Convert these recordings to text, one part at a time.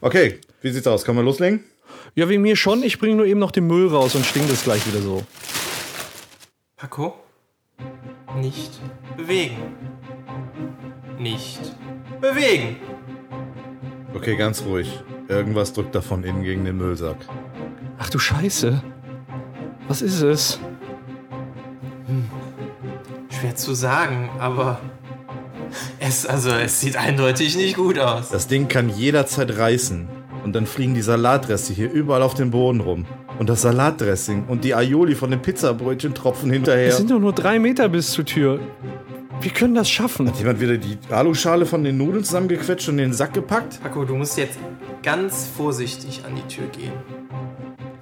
Okay, wie sieht's aus? Kann man loslegen? Ja, wegen mir schon. Ich bringe nur eben noch den Müll raus und stinkt es gleich wieder so. Paco, nicht bewegen. Nicht bewegen. Okay, ganz ruhig. Irgendwas drückt da von innen gegen den Müllsack. Ach du Scheiße. Was ist es? Schwer zu sagen, aber es, also, es sieht eindeutig nicht gut aus. Das Ding kann jederzeit reißen. Und dann fliegen die Salatreste hier überall auf dem Boden rum. Und das Salatdressing und die Aioli von den Pizzabrötchen tropfen hinterher. Es sind doch nur drei Meter bis zur Tür. Wir können das schaffen. Hat jemand wieder die Aluschale von den Nudeln zusammengequetscht und in den Sack gepackt? Paco, du musst jetzt ganz vorsichtig an die Tür gehen.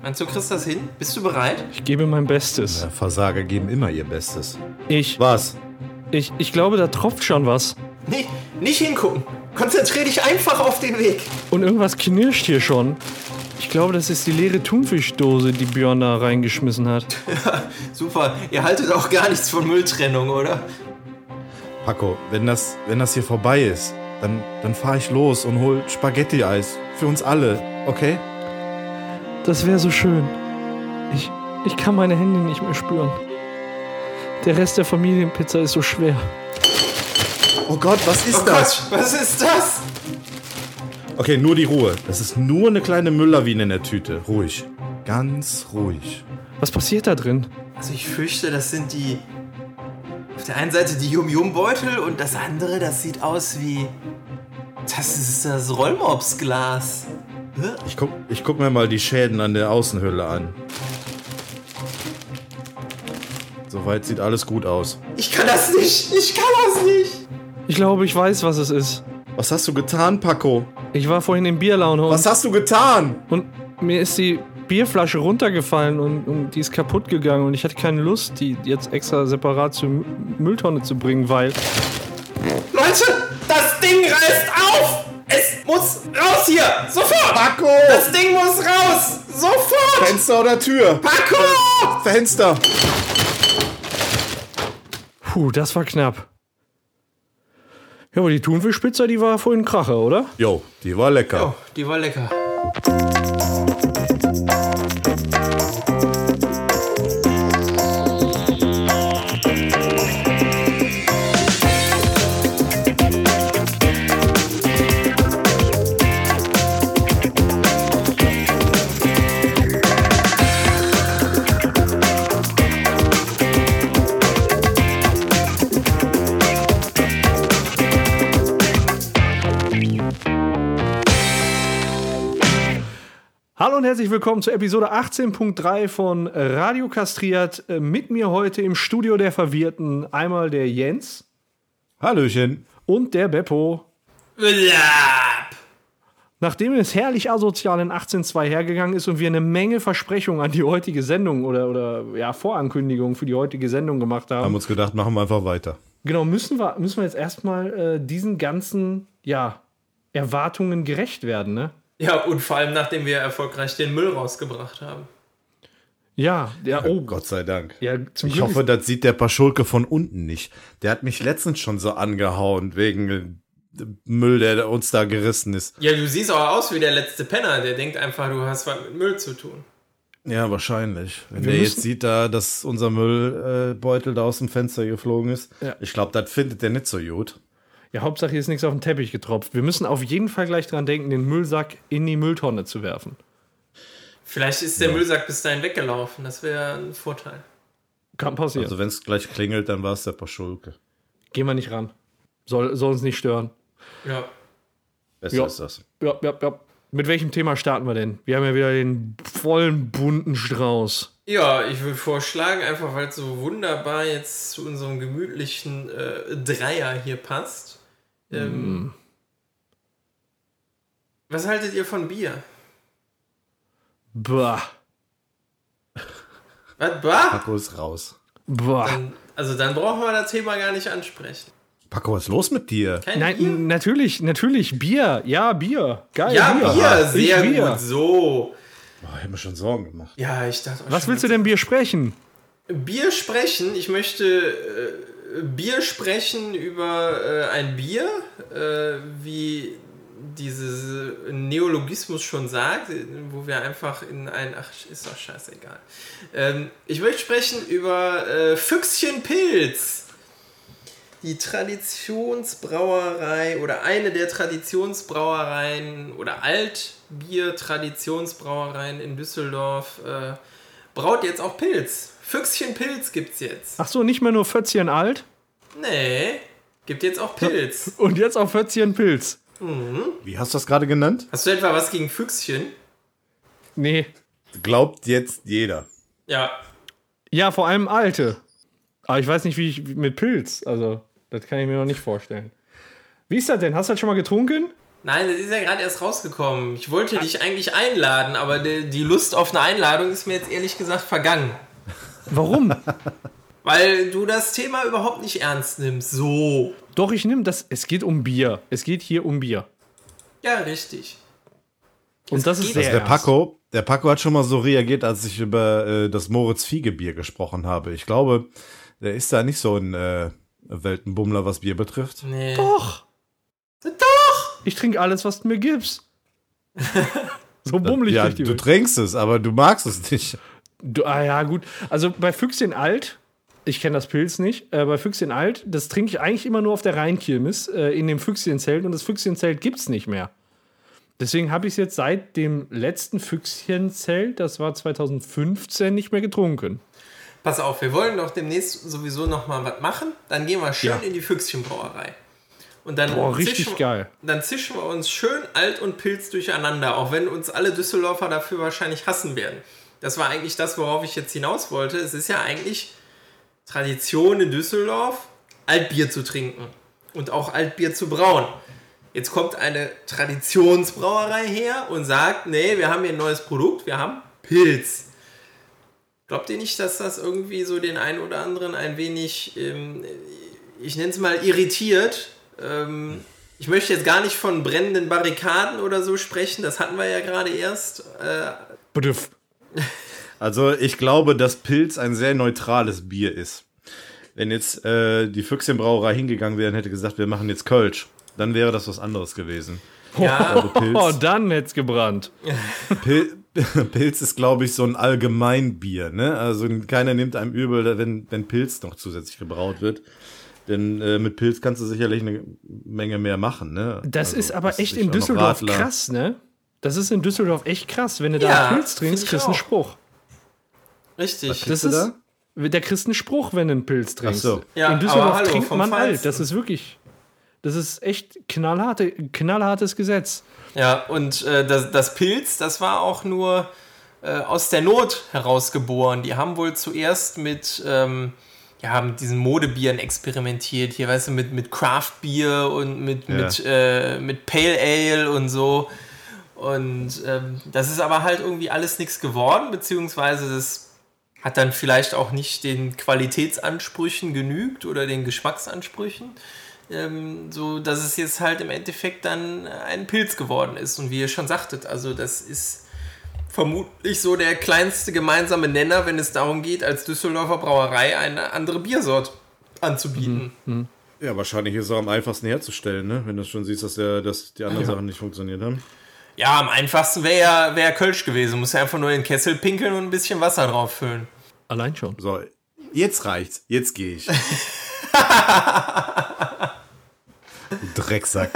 Meinst du, kriegst das hin? Bist du bereit? Ich gebe mein Bestes. Ja, Versager geben immer ihr Bestes. Ich, Was? Ich, ich glaube, da tropft schon was. Nee, nicht hingucken. Konzentrier dich einfach auf den Weg. Und irgendwas knirscht hier schon. Ich glaube, das ist die leere Thunfischdose, die Björn da reingeschmissen hat. Super, ihr haltet auch gar nichts von Mülltrennung, oder? Paco, wenn das, wenn das hier vorbei ist, dann, dann fahre ich los und hol Spaghetti-Eis. Für uns alle, okay? Das wäre so schön. Ich, ich kann meine Hände nicht mehr spüren. Der Rest der Familienpizza ist so schwer. Oh Gott, was ist Oh das? Gott, was ist das? Okay, nur die Ruhe. Das ist nur eine kleine Mülllawine in der Tüte. Ruhig. Ganz ruhig. Was passiert da drin? Also ich fürchte, das sind die... Auf der einen Seite die Yum-Yum-Beutel und das andere, das sieht aus wie... Das ist das Rollmopsglas. Ich guck, ich guck mir mal die Schäden an der Außenhülle an. Soweit sieht alles gut aus. Ich kann das nicht. Ich kann das nicht. Ich glaube, ich weiß, was es ist. Was hast du getan, Paco? Ich war vorhin in Bierlaune Was hast du getan? und mir ist die Bierflasche runtergefallen und, und die ist kaputt gegangen und ich hatte keine Lust, die jetzt extra separat zur Mü- Mülltonne zu bringen, weil Leute, das Ding reißt auf. Es muss raus hier. Sofort. Paco! Das Ding muss raus. Sofort. Fenster oder Tür? Paco! Fenster! Puh, das war knapp. Ja, aber die Thunfischpizza, die war vorhin ein Kracher, oder? Jo, die war lecker. Oh, die war lecker. Herzlich willkommen zur Episode 18.3 von Radio Kastriert. Äh, Mit mir heute im Studio der Verwirrten einmal der Jens Hallöchen. und der Beppo. Blab. Nachdem es herrlich asozial in 18.2 hergegangen ist und wir eine Menge Versprechungen an die heutige Sendung oder, oder ja, Vorankündigungen für die heutige Sendung gemacht haben, Haben uns gedacht, machen wir einfach weiter. genau, müssen wir, müssen wir jetzt erstmal äh, diesen ganzen ja, Erwartungen gerecht werden, ne? Ja, und vor allem nachdem wir erfolgreich den Müll rausgebracht haben. Ja, ja, oh Gott sei Dank. Ja, zum ich Glück hoffe, das sieht der Paschulke von unten nicht. Der hat mich letztens schon so angehauen wegen äh, Müll, der uns da gerissen ist. Ja, du siehst auch aus wie der letzte Penner. Der denkt einfach, du hast was mit Müll zu tun. Ja, wahrscheinlich. Wenn Wir der müssen- jetzt sieht, da, dass unser Müllbeutel Beutel da aus dem Fenster geflogen ist, Ja. ich glaube, das findet der nicht so gut. Ja, Hauptsache hier ist nichts auf den Teppich getropft. Wir müssen auf jeden Fall gleich dran denken, den Müllsack in die Mülltonne zu werfen. Vielleicht ist der Müllsack bis dahin weggelaufen. Das wäre ein Vorteil. Kann passieren. Also wenn es gleich klingelt, dann war es der Paschulke. Gehen wir nicht ran. Soll, soll uns nicht stören. Ja. Besser Ja. ist das. Ja, ja, ja. Mit welchem Thema starten wir denn? Wir haben ja wieder den vollen bunten Strauß. Ja, ich würde vorschlagen, einfach weil es so wunderbar jetzt zu unserem gemütlichen äh, Dreier hier passt. Ähm, Was haltet ihr von Bier? Bah. Was? Bah? Paco ist raus. Bah. Dann, also dann brauchen wir das Thema gar nicht ansprechen. Paco, was ist los mit dir? Kein Nein, Bier? natürlich, natürlich. Bier. Ja, Bier. Geil. Ja, Bier, Ich sehr Bier. gut. So. Boah, ich hab mir schon Sorgen gemacht. Ja, ich dachte auch Was schon, willst du denn Bier sprechen? Bier sprechen. Ich möchte äh, Bier sprechen über äh, ein Bier, äh, wie dieses Neologismus schon sagt, wo wir einfach in ein. Ach, ist doch scheißegal. Ähm, ich möchte sprechen über äh, Füchschenpilz. Die Traditionsbrauerei oder eine der Traditionsbrauereien oder Altbier-Traditionsbrauereien in Düsseldorf äh, braut jetzt auch Pilz. Füchschenpilz gibt's jetzt. Ach so, nicht mehr nur Fötzchen alt? Nee, gibt jetzt auch Pilz. Und jetzt auch Fötzchen Pilz. Wie hast du das gerade genannt? Hast du etwa was gegen Füchschen? Nee. Glaubt jetzt jeder. Ja. Ja, vor allem alte. Aber ich weiß nicht, wie ich mit Pilz. Also, das kann ich mir noch nicht vorstellen. Wie ist das denn? Hast du das schon mal getrunken? Nein, das ist ja gerade erst rausgekommen. Ich wollte dich eigentlich einladen, aber die, die Lust auf eine Einladung ist mir jetzt ehrlich gesagt vergangen. Warum? Weil du das Thema überhaupt nicht ernst nimmst. So. Doch, ich nehme das. Es geht um Bier. Es geht hier um Bier. Ja, richtig. Und das ist sehr Also der ernst. Paco, der Paco hat schon mal so reagiert, als ich über äh, das Moritz Fiegebier gesprochen habe. Ich glaube, der ist da nicht so ein äh, Weltenbummler, was Bier betrifft. Nee. Doch. Ich trinke alles, was du mir gibst. so bummelig ja, durch die du Welt. trinkst es, aber du magst es nicht. Du, ah ja, gut. Also bei Füchschen Alt, ich kenne das Pilz nicht, äh, bei Füchschen Alt, das trinke ich eigentlich immer nur auf der Rheinkirmes äh, in dem Füchschenzelt und das Füchschenzelt gibt es nicht mehr. Deswegen habe ich es jetzt seit dem letzten Füchschenzelt, das war 2015, nicht mehr getrunken. Pass auf, wir wollen doch demnächst sowieso noch mal was machen. Dann gehen wir schön Ja. in die Füchschenbrauerei. Und dann Boah, richtig zischen, geil. Dann zischen wir uns schön alt und Pilz durcheinander, auch wenn uns alle Düsseldorfer dafür wahrscheinlich hassen werden. Das war eigentlich das, worauf ich jetzt hinaus wollte. Es ist ja eigentlich Tradition in Düsseldorf, Altbier zu trinken und auch Altbier zu brauen. Jetzt kommt eine Traditionsbrauerei her und sagt, nee, wir haben hier ein neues Produkt, wir haben Pilz. Glaubt ihr nicht, dass das irgendwie so den einen oder anderen ein wenig, ähm, ich nenne es mal, irritiert? Ähm, ich möchte jetzt gar nicht von brennenden Barrikaden oder so sprechen, das hatten wir ja gerade erst. Äh. Also ich glaube, dass Pilz ein sehr neutrales Bier ist. Wenn jetzt äh, die Füchschenbrauerei hingegangen wäre und hätte gesagt, wir machen jetzt Kölsch, dann wäre das was anderes gewesen. ja, Pilz. Oh, dann hätte es gebrannt. Pil Pilz ist, glaube ich, so ein Allgemeinbier. Ne? Also keiner nimmt einem übel, wenn, wenn Pilz noch zusätzlich gebraut wird. Denn äh, mit Pilz kannst du sicherlich eine Menge mehr machen. Ne? Das Also, ist aber echt in Düsseldorf krass, ne? Das ist in Düsseldorf echt krass. Wenn du da Ja, Pilz trinkst, kriegst du einen. Spruch. richtig. Das ist, da? der kriegst einen Spruch, wenn du einen Pilz trinkst. so. Ja, in Düsseldorf aber hallo, trinkt man alt. Feinsten. Das ist wirklich, das ist echt knallharte, knallhartes Gesetz. Ja, und äh, das, das Pilz, das war auch nur äh, aus der Not herausgeboren. Die haben wohl zuerst mit, ähm, ja, mit diesen Modebieren experimentiert. Hier, weißt du, mit, mit Craft-Bier und mit, Ja. mit, äh, mit Pale Ale und so. Und ähm, das ist aber halt irgendwie alles nichts geworden, beziehungsweise das hat dann vielleicht auch nicht den Qualitätsansprüchen genügt oder den Geschmacksansprüchen ähm, so dass es jetzt halt im Endeffekt dann ein Pilz geworden ist. Und wie ihr schon sagtet, also das ist vermutlich so der kleinste gemeinsame Nenner, wenn es darum geht, als Düsseldorfer Brauerei eine andere Biersort anzubieten. Ja, wahrscheinlich ist es auch am einfachsten herzustellen, ne? wenn du schon siehst, dass, der, dass die anderen Sachen nicht funktioniert haben. Ja, am einfachsten wäre ja wär Kölsch gewesen. Muss ja einfach nur in den Kessel pinkeln und ein bisschen Wasser drauf füllen. Allein schon. So, jetzt reicht's. Jetzt gehe ich. Du Drecksack.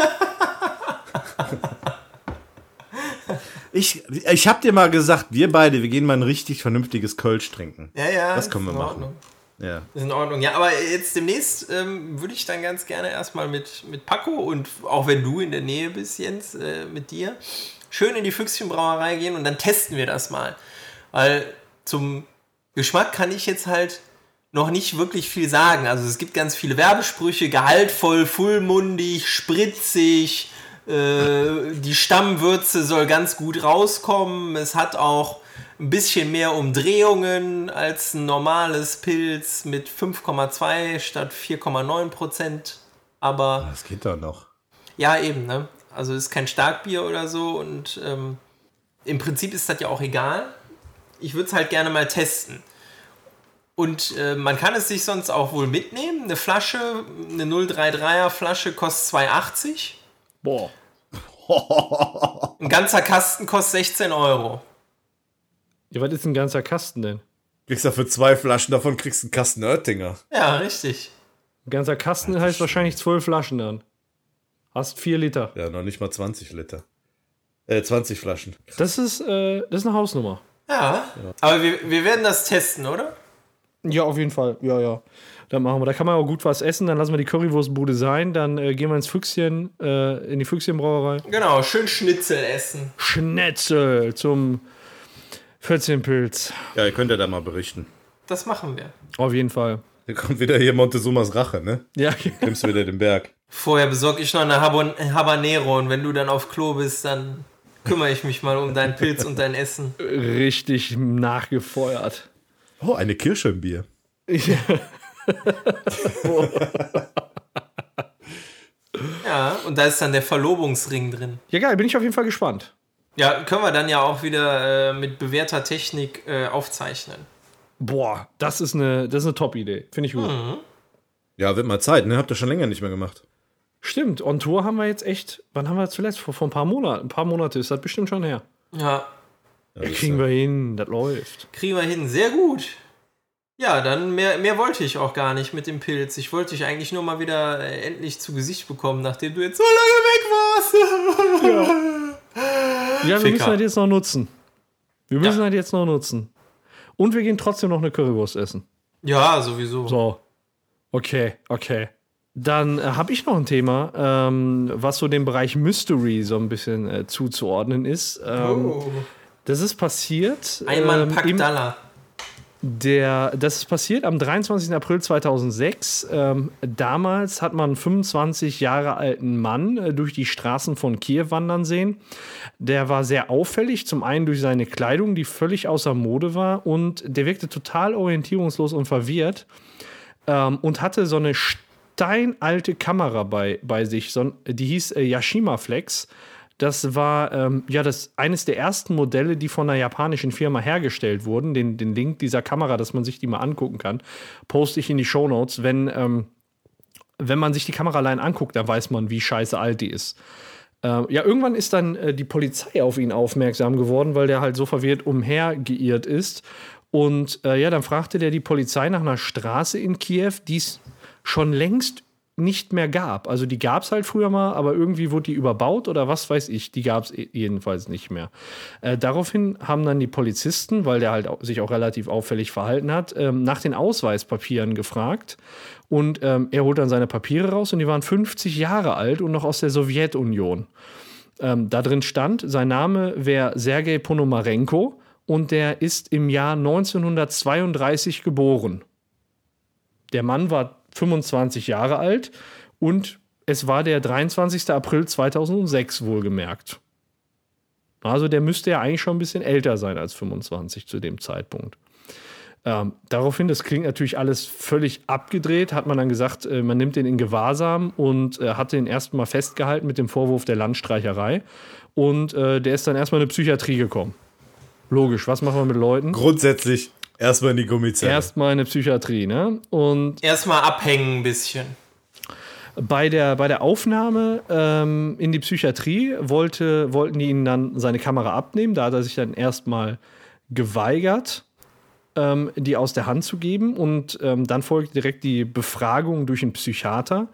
Ich, ich hab dir mal gesagt, wir beide, wir gehen mal ein richtig vernünftiges Kölsch trinken. Ja, ja. Das können wir machen. Ordnung. Ja. Ist in Ordnung. Ja, aber jetzt demnächst ähm, würde ich dann ganz gerne erstmal mit, mit Paco und auch wenn du in der Nähe bist, Jens, äh, mit dir, schön in die Füchschenbrauerei gehen und dann testen wir das mal. Weil zum Geschmack kann ich jetzt halt noch nicht wirklich viel sagen. Also es gibt ganz viele Werbesprüche, gehaltvoll, vollmundig, spritzig, äh, die Stammwürze soll ganz gut rauskommen. Es hat auch ein bisschen mehr Umdrehungen als ein normales Pilz mit 5,2 statt 4,9 Prozent. Aber Das geht doch noch. ja, eben, ne? Also ist kein Starkbier oder so und ähm, im Prinzip ist das ja auch egal. Ich würde es halt gerne mal testen. Und äh, man kann es sich sonst auch wohl mitnehmen. Eine Flasche, eine 033er Flasche kostet 2,80. Boah. Ein ganzer Kasten kostet 16 Euro. Ja, was ist ein ganzer Kasten denn? Kriegst du für zwei Flaschen davon kriegst du einen Kasten Oettinger. Ja, richtig. Ein ganzer Kasten heißt wahrscheinlich zwölf Flaschen dann. Hast vier Liter. Ja, noch nicht mal 20 Liter. Äh, 20 Flaschen. Das ist, äh, das ist eine Hausnummer. Ja. Aber wir, wir werden das testen, oder? Ja, auf jeden Fall. Ja, ja. Dann machen wir. Da kann man auch gut was essen. Dann lassen wir die Currywurstbude sein. Dann äh, gehen wir ins Füchschen, äh, in die Füchschenbrauerei. Genau, schön Schnitzel essen. Schnetzel zum 14 Pilz. Ja, ihr könnt ja da mal berichten. Das machen wir. Auf jeden Fall. Hier kommt wieder hier Montezumas Rache, ne? Ja, Nimmst wieder den Berg. Vorher besorge ich noch eine Habanero und wenn du dann auf Klo bist, dann kümmere ich mich mal um deinen Pilz und dein Essen. richtig nachgefeuert. Oh, eine Kirsche im Bier. Ja, und da ist dann der Verlobungsring drin. Ja, geil. Bin ich auf jeden Fall gespannt. Ja, können wir dann ja auch wieder äh, mit bewährter Technik äh, aufzeichnen. Boah, das ist eine, das ist eine Top-Idee. Finde ich gut. Ja, wird mal Zeit, ne? Habt ihr schon länger nicht mehr gemacht. Stimmt, on Tour haben wir jetzt echt, wann haben wir zuletzt? Vor, vor ein paar Monaten. Ein paar Monate ist das bestimmt schon her. Ja, Ja, Ja, das kriegen ist wir hin, das läuft. kriegen wir hin. Sehr gut. Ja, dann mehr, mehr wollte ich auch gar nicht mit dem Pilz. Ich wollte dich eigentlich nur mal wieder äh, endlich zu Gesicht bekommen, nachdem du jetzt so lange weg warst. Ja, wir Ficker. müssen das jetzt noch nutzen. Wir müssen Ja. das jetzt noch nutzen. Und wir gehen trotzdem noch eine Currywurst essen. Ja, sowieso. So. Okay, okay. Dann äh, habe ich noch ein Thema, ähm, was so dem Bereich Mystery so ein bisschen äh, zuzuordnen ist. Ähm, Oh. Das ist passiert. Ein Mann ähm, packt im- Dollar. Der, das ist passiert am 23. April 2006. Ähm, damals hat man einen 25 Jahre alten Mann äh, durch die Straßen von Kiew wandern sehen. Der war sehr auffällig, zum einen durch seine Kleidung, die völlig außer Mode war, und der wirkte total orientierungslos und verwirrt ähm, und hatte so eine steinalte Kamera bei, bei sich, so, die hieß äh, Yashima Flex. Das war ähm, ja das eines der ersten Modelle, die von einer japanischen Firma hergestellt wurden. Den, den Link dieser Kamera, dass man sich die mal angucken kann, poste ich in die Shownotes. Wenn, ähm, wenn man sich die Kamera allein anguckt, dann weiß man, wie scheiße alt die ist. Ähm, ja, irgendwann ist dann äh, die Polizei auf ihn aufmerksam geworden, weil der halt so verwirrt umhergeirrt ist. Und äh, ja, dann fragte der die Polizei nach einer Straße in Kiew, die es schon längst nicht mehr gab. Also die gab es halt früher mal, aber irgendwie wurde die überbaut oder was weiß ich. Die gab es jedenfalls nicht mehr. Äh, daraufhin haben dann die Polizisten, weil der halt sich auch relativ auffällig verhalten hat, ähm, nach den Ausweispapieren gefragt. Und ähm, er holt dann seine Papiere raus und die waren 50 Jahre alt und noch aus der Sowjetunion. Ähm, da drin stand, sein Name wäre Sergei Ponomarenko und der ist im Jahr 1932 geboren. Der Mann war 25 Jahre alt und es war der 23. April 2006 wohlgemerkt. Also der müsste ja eigentlich schon ein bisschen älter sein als 25 zu dem Zeitpunkt. Ähm, daraufhin, das klingt natürlich alles völlig abgedreht, hat man dann gesagt, äh, man nimmt den in Gewahrsam und äh, hat den erstmal festgehalten mit dem Vorwurf der Landstreicherei. Und äh, der ist dann erstmal in eine Psychiatrie gekommen. Logisch, was machen wir mit Leuten? Grundsätzlich erstmal in die Gummizelle. Erstmal in eine Psychiatrie, ne? Und Erstmal abhängen ein bisschen. bei der, bei der Aufnahme ähm, in die Psychiatrie wollte, wollten die ihn dann seine Kamera abnehmen. Da hat er sich dann erstmal geweigert, ähm, die aus der Hand zu geben. Und ähm, dann folgte direkt die Befragung durch einen Psychiater.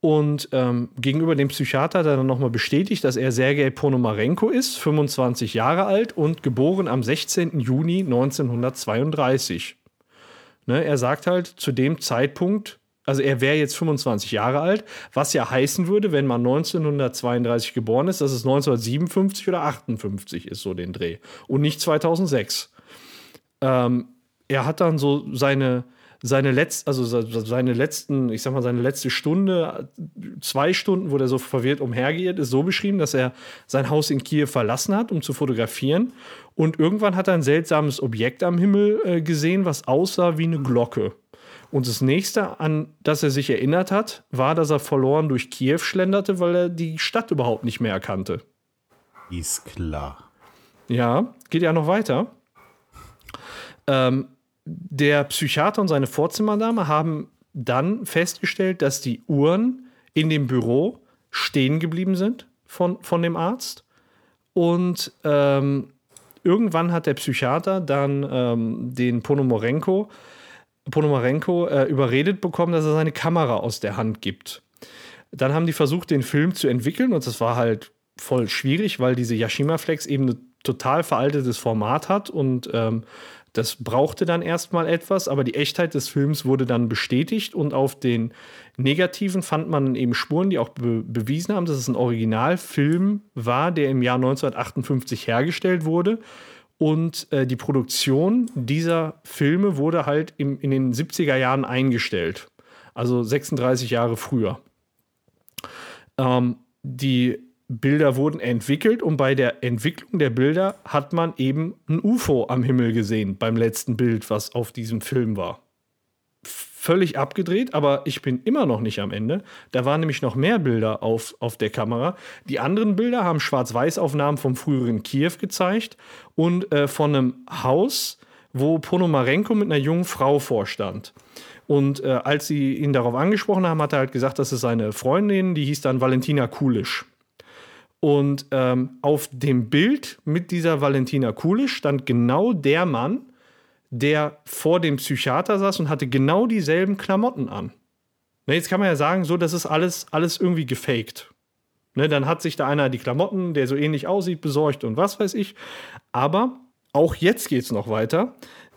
Und ähm, gegenüber dem Psychiater hat er dann nochmal bestätigt, dass er Sergei Ponomarenko ist, 25 Jahre alt und geboren am 16. Juni 1932. Ne, er sagt halt zu dem Zeitpunkt, also er wäre jetzt 25 Jahre alt, was ja heißen würde, wenn man 1932 geboren ist, dass es 1957 oder 58 ist, so den Dreh. Und nicht 2006. Ähm, er hat dann so seine, seine, letzt, also se- seine letzten, ich sag mal, seine letzte Stunde, zwei Stunden, wo der so verwirrt umhergeht, ist so beschrieben, dass er sein Haus in Kiew verlassen hat, um zu fotografieren. Und irgendwann hat er ein seltsames Objekt am Himmel äh, gesehen, was aussah wie eine Glocke. Und das nächste, an das er sich erinnert hat, war, dass er verloren durch Kiew schlenderte, weil er die Stadt überhaupt nicht mehr erkannte. Ist klar. Ja, geht ja noch weiter. Ähm, der Psychiater und seine Vorzimmerdame haben dann festgestellt, dass die Uhren in dem Büro stehen geblieben sind, von, von dem Arzt. Und ähm, irgendwann hat der Psychiater dann ähm, den Ponomarenko, Ponomarenko äh, überredet bekommen, dass er seine Kamera aus der Hand gibt. Dann haben die versucht, den Film zu entwickeln und das war halt voll schwierig, weil diese Yashima-Flex eben ein total veraltetes Format hat und ähm, das brauchte dann erstmal etwas, aber die Echtheit des Films wurde dann bestätigt und auf den Negativen fand man eben Spuren, die auch be bewiesen haben, dass es ein Originalfilm war, der im Jahr 1958 hergestellt wurde. Und äh, die Produktion dieser Filme wurde halt im, in den 70er Jahren eingestellt. Also 36 Jahre früher. Ähm, die Bilder wurden entwickelt und bei der Entwicklung der Bilder hat man eben ein UFO am Himmel gesehen beim letzten Bild, was auf diesem Film war. Völlig abgedreht, aber ich bin immer noch nicht am Ende. Da waren nämlich noch mehr Bilder auf, auf der Kamera. Die anderen Bilder haben Schwarz-Weiß-Aufnahmen vom früheren Kiew gezeigt und äh, von einem Haus, wo Ponomarenko mit einer jungen Frau vorstand. Und äh, als sie ihn darauf angesprochen haben, hat er halt gesagt, das ist seine Freundin, die hieß dann Valentina Kulisch. Und ähm, auf dem Bild mit dieser Valentina Kulisch stand genau der Mann, der vor dem Psychiater saß und hatte genau dieselben Klamotten an. Na, jetzt kann man ja sagen, so, das ist alles, alles irgendwie gefaked. Ne, dann hat sich da einer die Klamotten, der so ähnlich aussieht, besorgt und was weiß ich. Aber auch jetzt geht es noch weiter.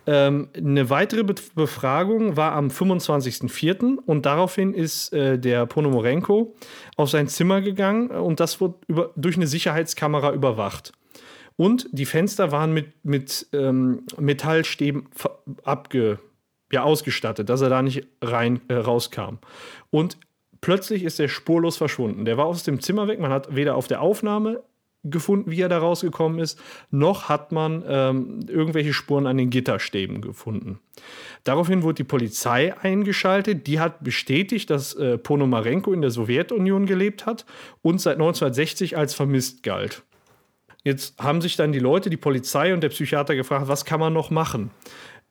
Ähm, eine weitere Be Befragung war am 25.04. und daraufhin ist äh, der Ponomorenko auf sein Zimmer gegangen und das wurde über, durch eine Sicherheitskamera überwacht. Und die Fenster waren mit, mit ähm, Metallstäben abge, ja, ausgestattet, dass er da nicht rein äh, rauskam. Und plötzlich ist er spurlos verschwunden. Der war aus dem Zimmer weg. Man hat weder auf der Aufnahme gefunden, wie er da rausgekommen ist, noch hat man ähm, irgendwelche Spuren an den Gitterstäben gefunden. Daraufhin wurde die Polizei eingeschaltet. Die hat bestätigt, dass äh, Ponomarenko in der Sowjetunion gelebt hat und seit 1960 als vermisst galt. Jetzt haben sich dann die Leute, die Polizei und der Psychiater gefragt, was kann man noch machen?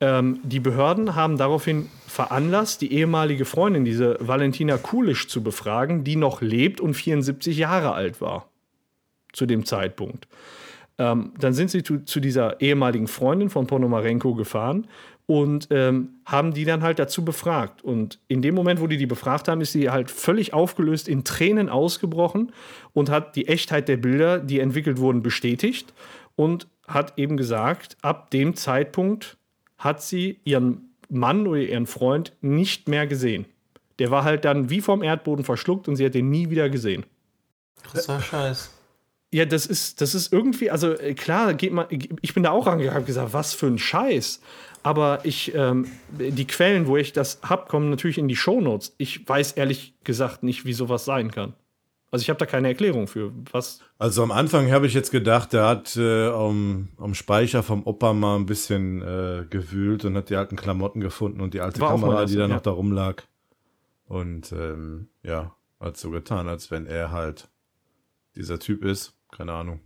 Ähm, die Behörden haben daraufhin veranlasst, die ehemalige Freundin, diese Valentina Kulisch, zu befragen, die noch lebt und 74 Jahre alt war zu dem Zeitpunkt. Ähm, dann sind sie zu, zu, dieser ehemaligen Freundin von Ponomarenko gefahren und ähm, haben die dann halt dazu befragt. Und in dem Moment, wo die die befragt haben, ist sie halt völlig aufgelöst, in Tränen ausgebrochen und hat die Echtheit der Bilder, die entwickelt wurden, bestätigt und hat eben gesagt, ab dem Zeitpunkt hat sie ihren Mann oder ihren Freund nicht mehr gesehen. Der war halt dann wie vom Erdboden verschluckt und sie hat ihn nie wieder gesehen. Krasser Scheiß. Ja, das ist, das ist irgendwie, also äh, klar, geht man, ich bin da auch rangegangen und gesagt, was für ein Scheiß. Aber ich, ähm, die Quellen, wo ich das hab, kommen natürlich in die Shownotes. Ich weiß ehrlich gesagt nicht, wie sowas sein kann. Also ich habe da keine Erklärung für. Was? Also am Anfang habe ich jetzt gedacht, der hat äh, am, am Speicher vom Opa mal ein bisschen äh, gewühlt und hat die alten Klamotten gefunden und die alte War Kamera, die da ja. noch da rumlag. Und ähm, ja, hat so getan, als wenn er halt dieser Typ ist. Keine Ahnung.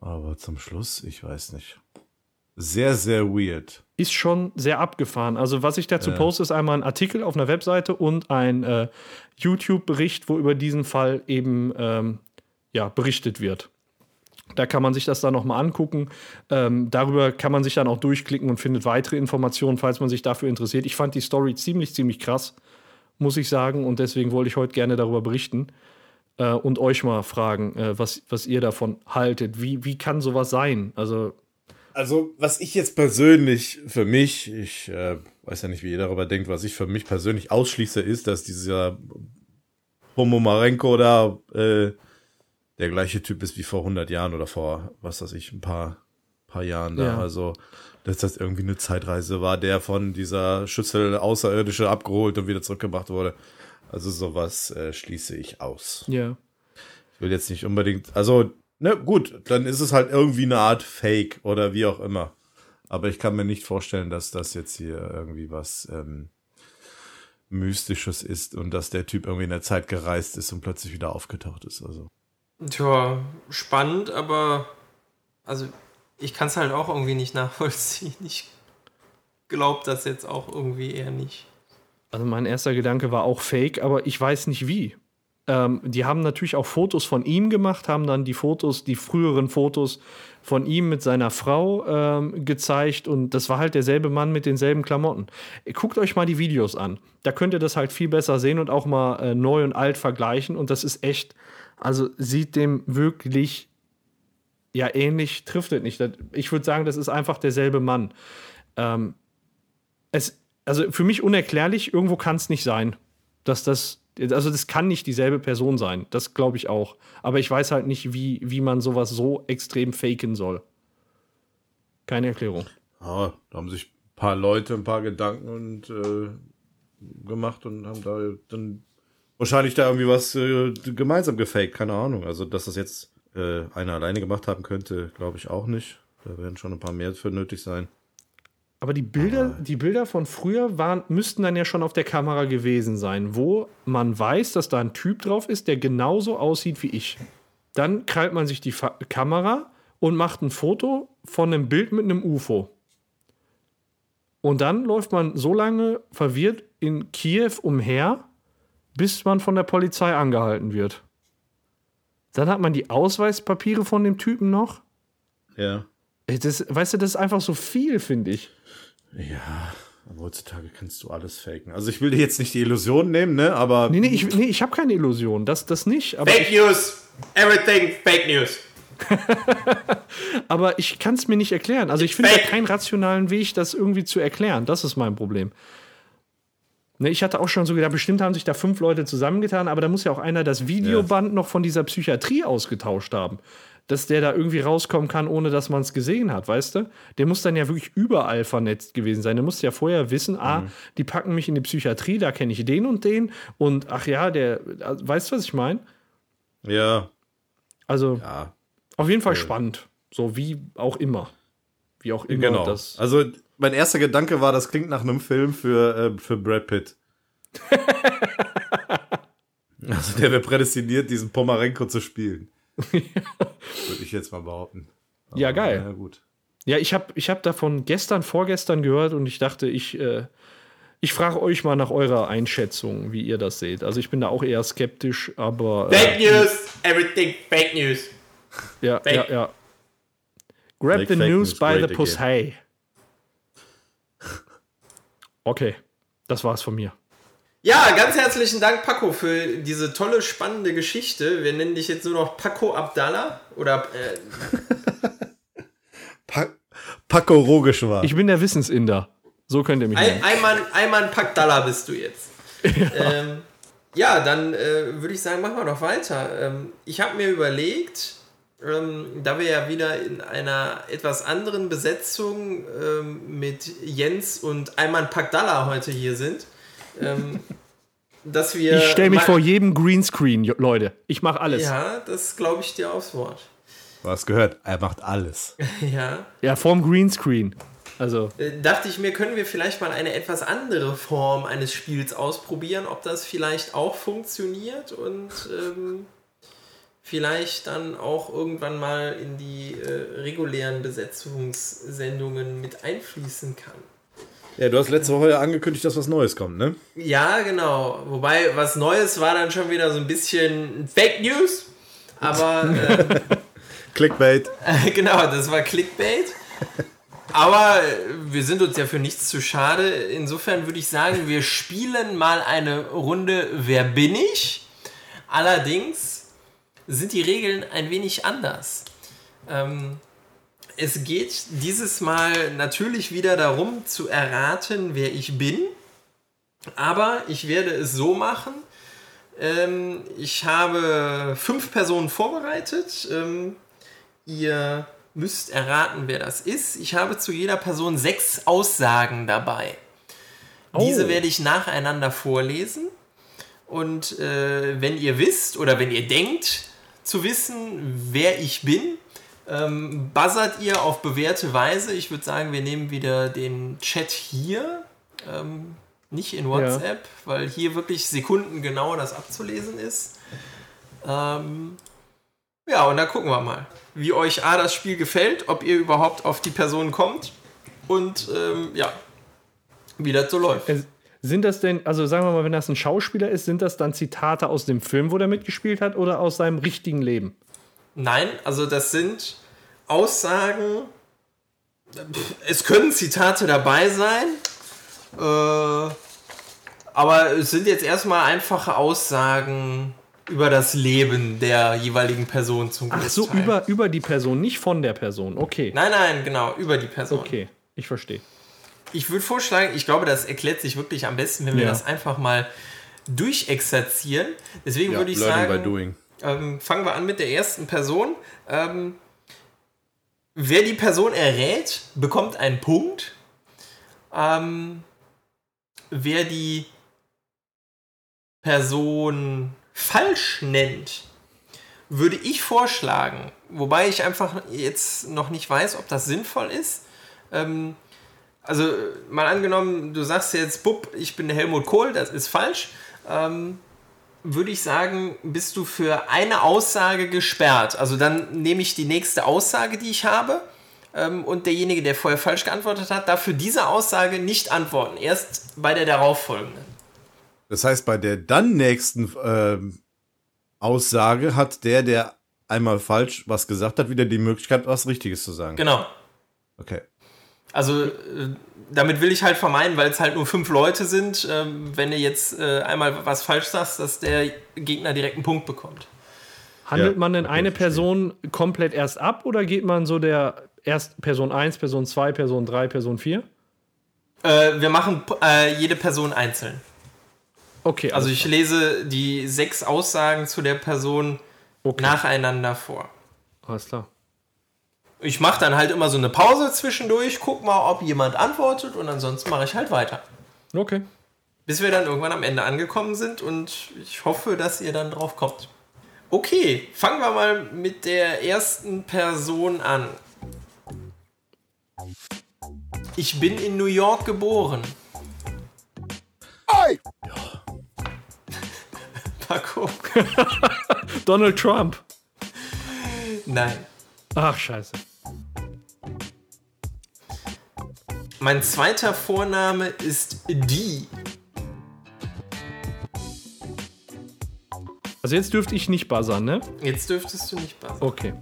Aber zum Schluss, ich weiß nicht. Sehr, sehr weird. Ist schon sehr abgefahren. Also, was ich dazu ja. poste, ist einmal ein Artikel auf einer Webseite und ein äh, YouTube-Bericht, wo über diesen Fall eben ähm, ja, berichtet wird. Da kann man sich das dann nochmal angucken. Ähm, darüber kann man sich dann auch durchklicken und findet weitere Informationen, falls man sich dafür interessiert. Ich fand die Story ziemlich, ziemlich krass, muss ich sagen. Und deswegen wollte ich heute gerne darüber berichten äh, und euch mal fragen, äh, was, was ihr davon haltet. Wie, wie kann sowas sein? Also, also, was ich jetzt persönlich für mich, ich äh, weiß ja nicht, wie ihr darüber denkt, was ich für mich persönlich ausschließe, ist, dass dieser Homo Marenko da äh, der gleiche Typ ist wie vor 100 Jahren oder vor, was weiß ich, ein paar, paar Jahren da. Ja. Also, dass das irgendwie eine Zeitreise war, der von dieser Schüssel Außerirdische abgeholt und wieder zurückgebracht wurde. Also sowas äh, schließe ich aus. Ja. Ich will jetzt nicht unbedingt, also, ne, gut, dann ist es halt irgendwie eine Art Fake oder wie auch immer. Aber ich kann mir nicht vorstellen, dass das jetzt hier irgendwie was ähm, Mystisches ist und dass der Typ irgendwie in der Zeit gereist ist und plötzlich wieder aufgetaucht ist. Also. Tja, spannend, aber also ich kann es halt auch irgendwie nicht nachvollziehen. Ich glaube das jetzt auch irgendwie eher nicht. Also mein erster Gedanke war auch fake, aber ich weiß nicht wie. Ähm, die haben natürlich auch Fotos von ihm gemacht, haben dann die Fotos, die früheren Fotos von ihm mit seiner Frau ähm, gezeigt und das war halt derselbe Mann mit denselben Klamotten. Guckt euch mal die Videos an. Da könnt ihr das halt viel besser sehen und auch mal äh, neu und alt vergleichen und das ist echt, also sieht dem wirklich ja ähnlich, trifft es nicht. Ich würde sagen, das ist einfach derselbe Mann. Ähm, es, also für mich unerklärlich, irgendwo kann es nicht sein, dass das also das kann nicht dieselbe Person sein. Das glaube ich auch. Aber ich weiß halt nicht, wie, wie man sowas so extrem faken soll. Keine Erklärung. Ja, da haben sich ein paar Leute ein paar Gedanken und äh, gemacht und haben da dann wahrscheinlich da irgendwie was äh, gemeinsam gefaked. Keine Ahnung. Also, dass das jetzt äh, einer alleine gemacht haben könnte, glaube ich auch nicht. Da werden schon ein paar mehr für nötig sein. Aber die Bilder, die Bilder von früher waren, müssten dann ja schon auf der Kamera gewesen sein, wo man weiß, dass da ein Typ drauf ist, der genauso aussieht wie ich. Dann krallt man sich die Fa Kamera und macht ein Foto von einem Bild mit einem UFO. Und dann läuft man so lange verwirrt in Kiew umher, bis man von der Polizei angehalten wird. Dann hat man die Ausweispapiere von dem Typen noch. Ja. Das, weißt du, das ist einfach so viel, finde ich. Ja, aber heutzutage kannst du alles faken. Also ich will dir jetzt nicht die Illusion nehmen, ne? Aber. Nee, nee, ich, nee, ich habe keine Illusion. Das, das nicht. Aber fake News! Everything Fake News! aber ich kann es mir nicht erklären. Also ich finde da keinen rationalen Weg, das irgendwie zu erklären. Das ist mein Problem. Ne, ich hatte auch schon so gedacht, bestimmt haben sich da fünf Leute zusammengetan, aber da muss ja auch einer das Videoband ja. noch von dieser Psychiatrie ausgetauscht haben dass der da irgendwie rauskommen kann, ohne dass man es gesehen hat, weißt du? Der muss dann ja wirklich überall vernetzt gewesen sein. Der muss ja vorher wissen, ah, mhm. die packen mich in die Psychiatrie, da kenne ich den und den und ach ja, der, weißt du, was ich meine? Ja. Also, ja. auf jeden Fall spannend. So wie auch immer. Wie auch immer genau. das. Also, mein erster Gedanke war, das klingt nach einem Film für, äh, für Brad Pitt. also, der wäre prädestiniert, diesen Pomarenko zu spielen. Würde ich jetzt mal behaupten. Aber, ja, geil. Ja, gut. Ja, ich habe ich hab davon gestern, vorgestern gehört und ich dachte, ich, äh, ich frage euch mal nach eurer Einschätzung, wie ihr das seht. Also ich bin da auch eher skeptisch, aber. Äh, fake News! Everything Fake News! Ja, fake. ja, ja. Grab Make the news, news by the pussy. Okay, das war's von mir. Ja, ganz herzlichen Dank, Paco, für diese tolle, spannende Geschichte. Wir nennen dich jetzt nur noch Paco Abdallah oder. Äh pa Paco Rogeschwar. Ich bin der Wissensinder. So könnt ihr mich nennen. Ayman, Ayman Pakdallah bist du jetzt. ja. Ähm, ja, dann äh, würde ich sagen, machen wir doch weiter. Ähm, ich habe mir überlegt, ähm, da wir ja wieder in einer etwas anderen Besetzung ähm, mit Jens und Ayman Pakdallah heute hier sind, ähm, dass wir. Ich stelle mich vor jedem Greenscreen, Leute. Ich mache alles. Ja, das glaube ich dir aufs Wort. Du hast gehört, er macht alles. ja. Ja, vorm Greenscreen. Also. Äh, dachte ich mir, können wir vielleicht mal eine etwas andere Form eines Spiels ausprobieren, ob das vielleicht auch funktioniert und ähm, vielleicht dann auch irgendwann mal in die äh, regulären Besetzungssendungen mit einfließen kann. Ja, du hast letzte Woche ja angekündigt, dass was Neues kommt, ne? Ja, genau. Wobei, was Neues war dann schon wieder so ein bisschen Fake News. Aber. Äh, Clickbait. genau, das war Clickbait. Aber wir sind uns ja für nichts zu schade. Insofern würde ich sagen, wir spielen mal eine Runde Wer bin ich? Allerdings sind die Regeln ein wenig anders. Ähm, es geht dieses Mal natürlich wieder darum zu erraten, wer ich bin. Aber ich werde es so machen. Ähm, ich habe fünf Personen vorbereitet. Ähm, ihr müsst erraten, wer das ist. Ich habe zu jeder Person sechs Aussagen dabei. Oh. Diese werde ich nacheinander vorlesen. Und äh, wenn ihr wisst oder wenn ihr denkt zu wissen, wer ich bin, ähm, buzzert ihr auf bewährte Weise. Ich würde sagen, wir nehmen wieder den Chat hier, ähm, nicht in WhatsApp, ja. weil hier wirklich sekundengenau das abzulesen ist. Ähm, ja, und dann gucken wir mal, wie euch A das Spiel gefällt, ob ihr überhaupt auf die Person kommt und ähm, ja, wie das so läuft. Sind das denn, also sagen wir mal, wenn das ein Schauspieler ist, sind das dann Zitate aus dem Film, wo der mitgespielt hat, oder aus seinem richtigen Leben? Nein, also das sind Aussagen. Es können Zitate dabei sein, äh, aber es sind jetzt erstmal einfache Aussagen über das Leben der jeweiligen Person zum Ach so, Großteil. über, über die Person, nicht von der Person. Okay. Nein, nein, genau, über die Person. Okay, ich verstehe. Ich würde vorschlagen, ich glaube, das erklärt sich wirklich am besten, wenn wir Ja. das einfach mal durchexerzieren. Deswegen Ja, würde ich learning by sagen, doing. Ähm, fangen wir an mit der ersten Person. Ähm, wer die Person errät, bekommt einen Punkt. Ähm, wer die Person falsch nennt, würde ich vorschlagen, wobei ich einfach jetzt noch nicht weiß, ob das sinnvoll ist. Ähm, also mal angenommen, du sagst jetzt, Bub, ich bin Helmut Kohl, das ist falsch. Ähm, würde ich sagen, bist du für eine Aussage gesperrt. Also dann nehme ich die nächste Aussage, die ich habe. Ähm, und derjenige, der vorher falsch geantwortet hat, darf für diese Aussage nicht antworten. Erst bei der darauffolgenden. Das heißt, bei der dann nächsten ähm, Aussage hat der, der einmal falsch was gesagt hat, wieder die Möglichkeit, was Richtiges zu sagen. Genau. Okay. Also äh, damit will ich halt vermeiden, weil es halt nur fünf Leute sind, ähm, wenn du jetzt äh, einmal was falsch sagst, dass der Gegner direkt einen Punkt bekommt. Handelt Ja, man denn eine. Person komplett erst ab oder geht man so der erst Person 1, Person 2, Person 3, Person 4? Äh, wir machen äh, jede Person einzeln. Okay, Also ich lese die sechs Aussagen zu der Person okay. nacheinander vor. alles klar. Ich mache dann halt immer so eine Pause zwischendurch, guck mal, ob jemand antwortet und ansonsten mache ich halt weiter. Okay. Bis wir dann irgendwann am Ende angekommen sind und ich hoffe, dass ihr dann drauf kommt. Okay, fangen wir mal mit der ersten Person an. Ich bin in New York geboren. Paco. Donald Trump. Nein. Ach, scheiße. Mein zweiter Vorname ist die. Also jetzt dürfte ich nicht buzzern, ne? Jetzt dürftest du nicht passen. Okay.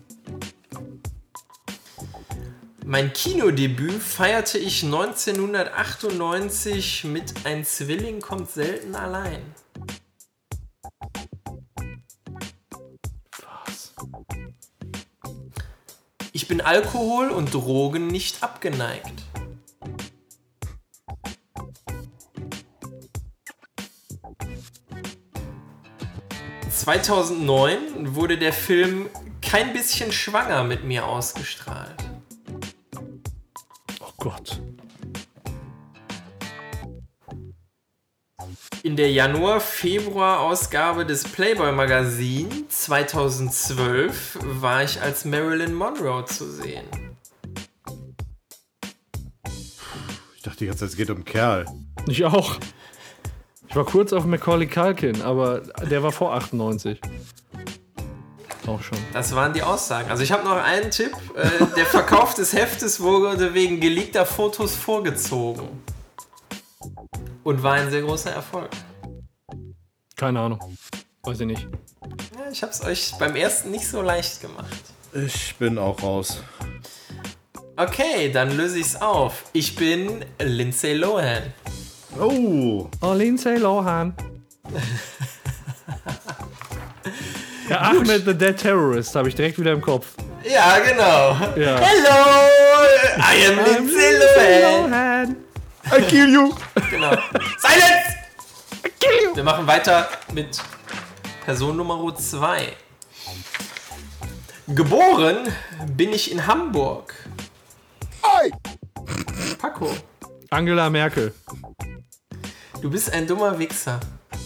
Mein Kinodebüt feierte ich 1998 mit Ein Zwilling kommt selten allein. Was? Ich bin Alkohol und Drogen nicht abgeneigt. ...2009 wurde der Film Kein bisschen schwanger mit mir ausgestrahlt. Oh Gott. In der Januar-Februar-Ausgabe des Playboy-Magazin 2012 war ich als Marilyn Monroe zu sehen. Ich dachte die ganze Zeit, es geht um einen Kerl. Ich auch. Ich war kurz auf Macaulay Culkin, aber der war vor 98. Auch schon. Das waren die Aussagen. Also ich habe noch einen Tipp. Äh, der Verkauf des Heftes wurde wegen geleakter Fotos vorgezogen. Und war ein sehr großer Erfolg. Keine Ahnung. Weiß ich nicht. Ja, ich habe es euch beim ersten nicht so leicht gemacht. Ich bin auch raus. Okay, dann löse ich es auf. Ich bin Lindsay Lohan. Oh, Oh, Lindsay Lohan. ja, Ahmed the Dead Terrorist habe ich direkt wieder im Kopf. Ja, genau. Ja. Hello, I am Lindsay Lohan. Lohan. I kill you. Genau. Silence! Wir machen weiter mit Person Nummer 2. Geboren bin ich in Hamburg. Paco, Angela Merkel. Du bist ein dummer Wichser.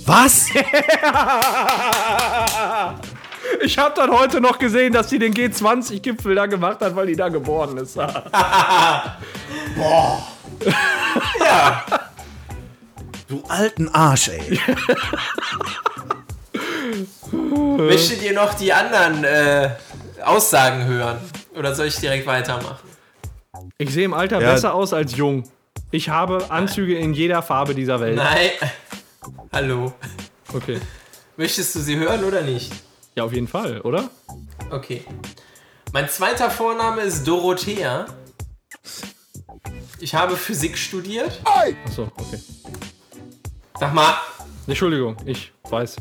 Was? Ich habe dann heute noch gesehen, dass sie den G20-Gipfel da gemacht hat, weil die da geboren ist. Du alten Arsch, ey. Möchtet ihr noch die anderen äh, Aussagen hören? Oder soll ich direkt weitermachen? Ich sehe im Alter Ja. besser aus als jung. Ich habe Anzüge in jeder Farbe dieser Welt. Nein. Hallo. Okay. Möchtest du sie hören oder nicht? Ja, auf jeden Fall, oder? Okay. Mein zweiter Vorname ist Dorothea. Ich habe Physik studiert. Achso, okay. Sag mal, Entschuldigung, ich weiß.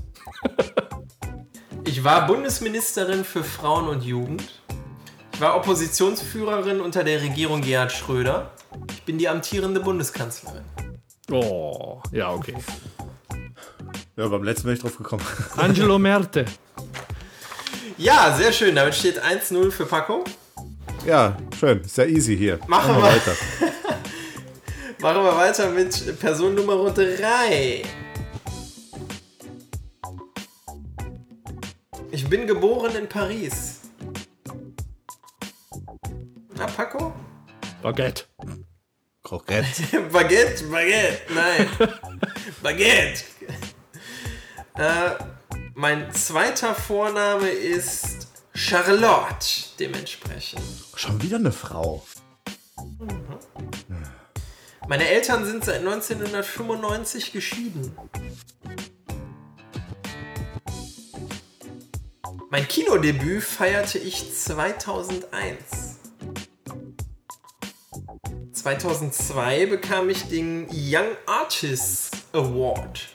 ich war Bundesministerin für Frauen und Jugend. Ich war Oppositionsführerin unter der Regierung Gerhard Schröder. Ich bin die amtierende Bundeskanzlerin. Oh, ja, okay. Ja, beim letzten bin ich drauf gekommen. Angelo Merte. Ja, sehr schön. Damit steht 1-0 für Paco. Ja, schön. Ist ja easy hier. Machen wir. weiter. Machen wir weiter mit Person Nummer 3. Ich bin geboren in Paris. Na, Paco? Baguette. Kroket. Baguette, Baguette, nein. Baguette. Äh, mein zweiter Vorname ist Charlotte, dementsprechend. Schon wieder eine Frau. Meine Eltern sind seit 1995 geschieden. Mein Kinodebüt feierte ich 2001. 2002 bekam ich den Young Artists Award.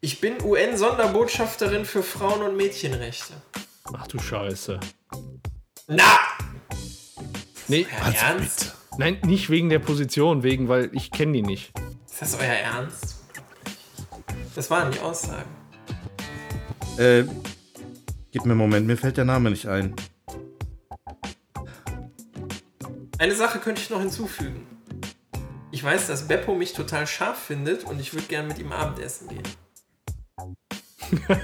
Ich bin UN-Sonderbotschafterin für Frauen- und Mädchenrechte. Ach du Scheiße. Na! Nee, Euer Ernst? nein, nicht wegen der Position, wegen, weil ich kenne die nicht. Ist das euer Ernst? Das waren die Aussagen. Äh, gib mir einen Moment, mir fällt der Name nicht ein. Eine Sache könnte ich noch hinzufügen. Ich weiß, dass Beppo mich total scharf findet und ich würde gern mit ihm Abendessen gehen.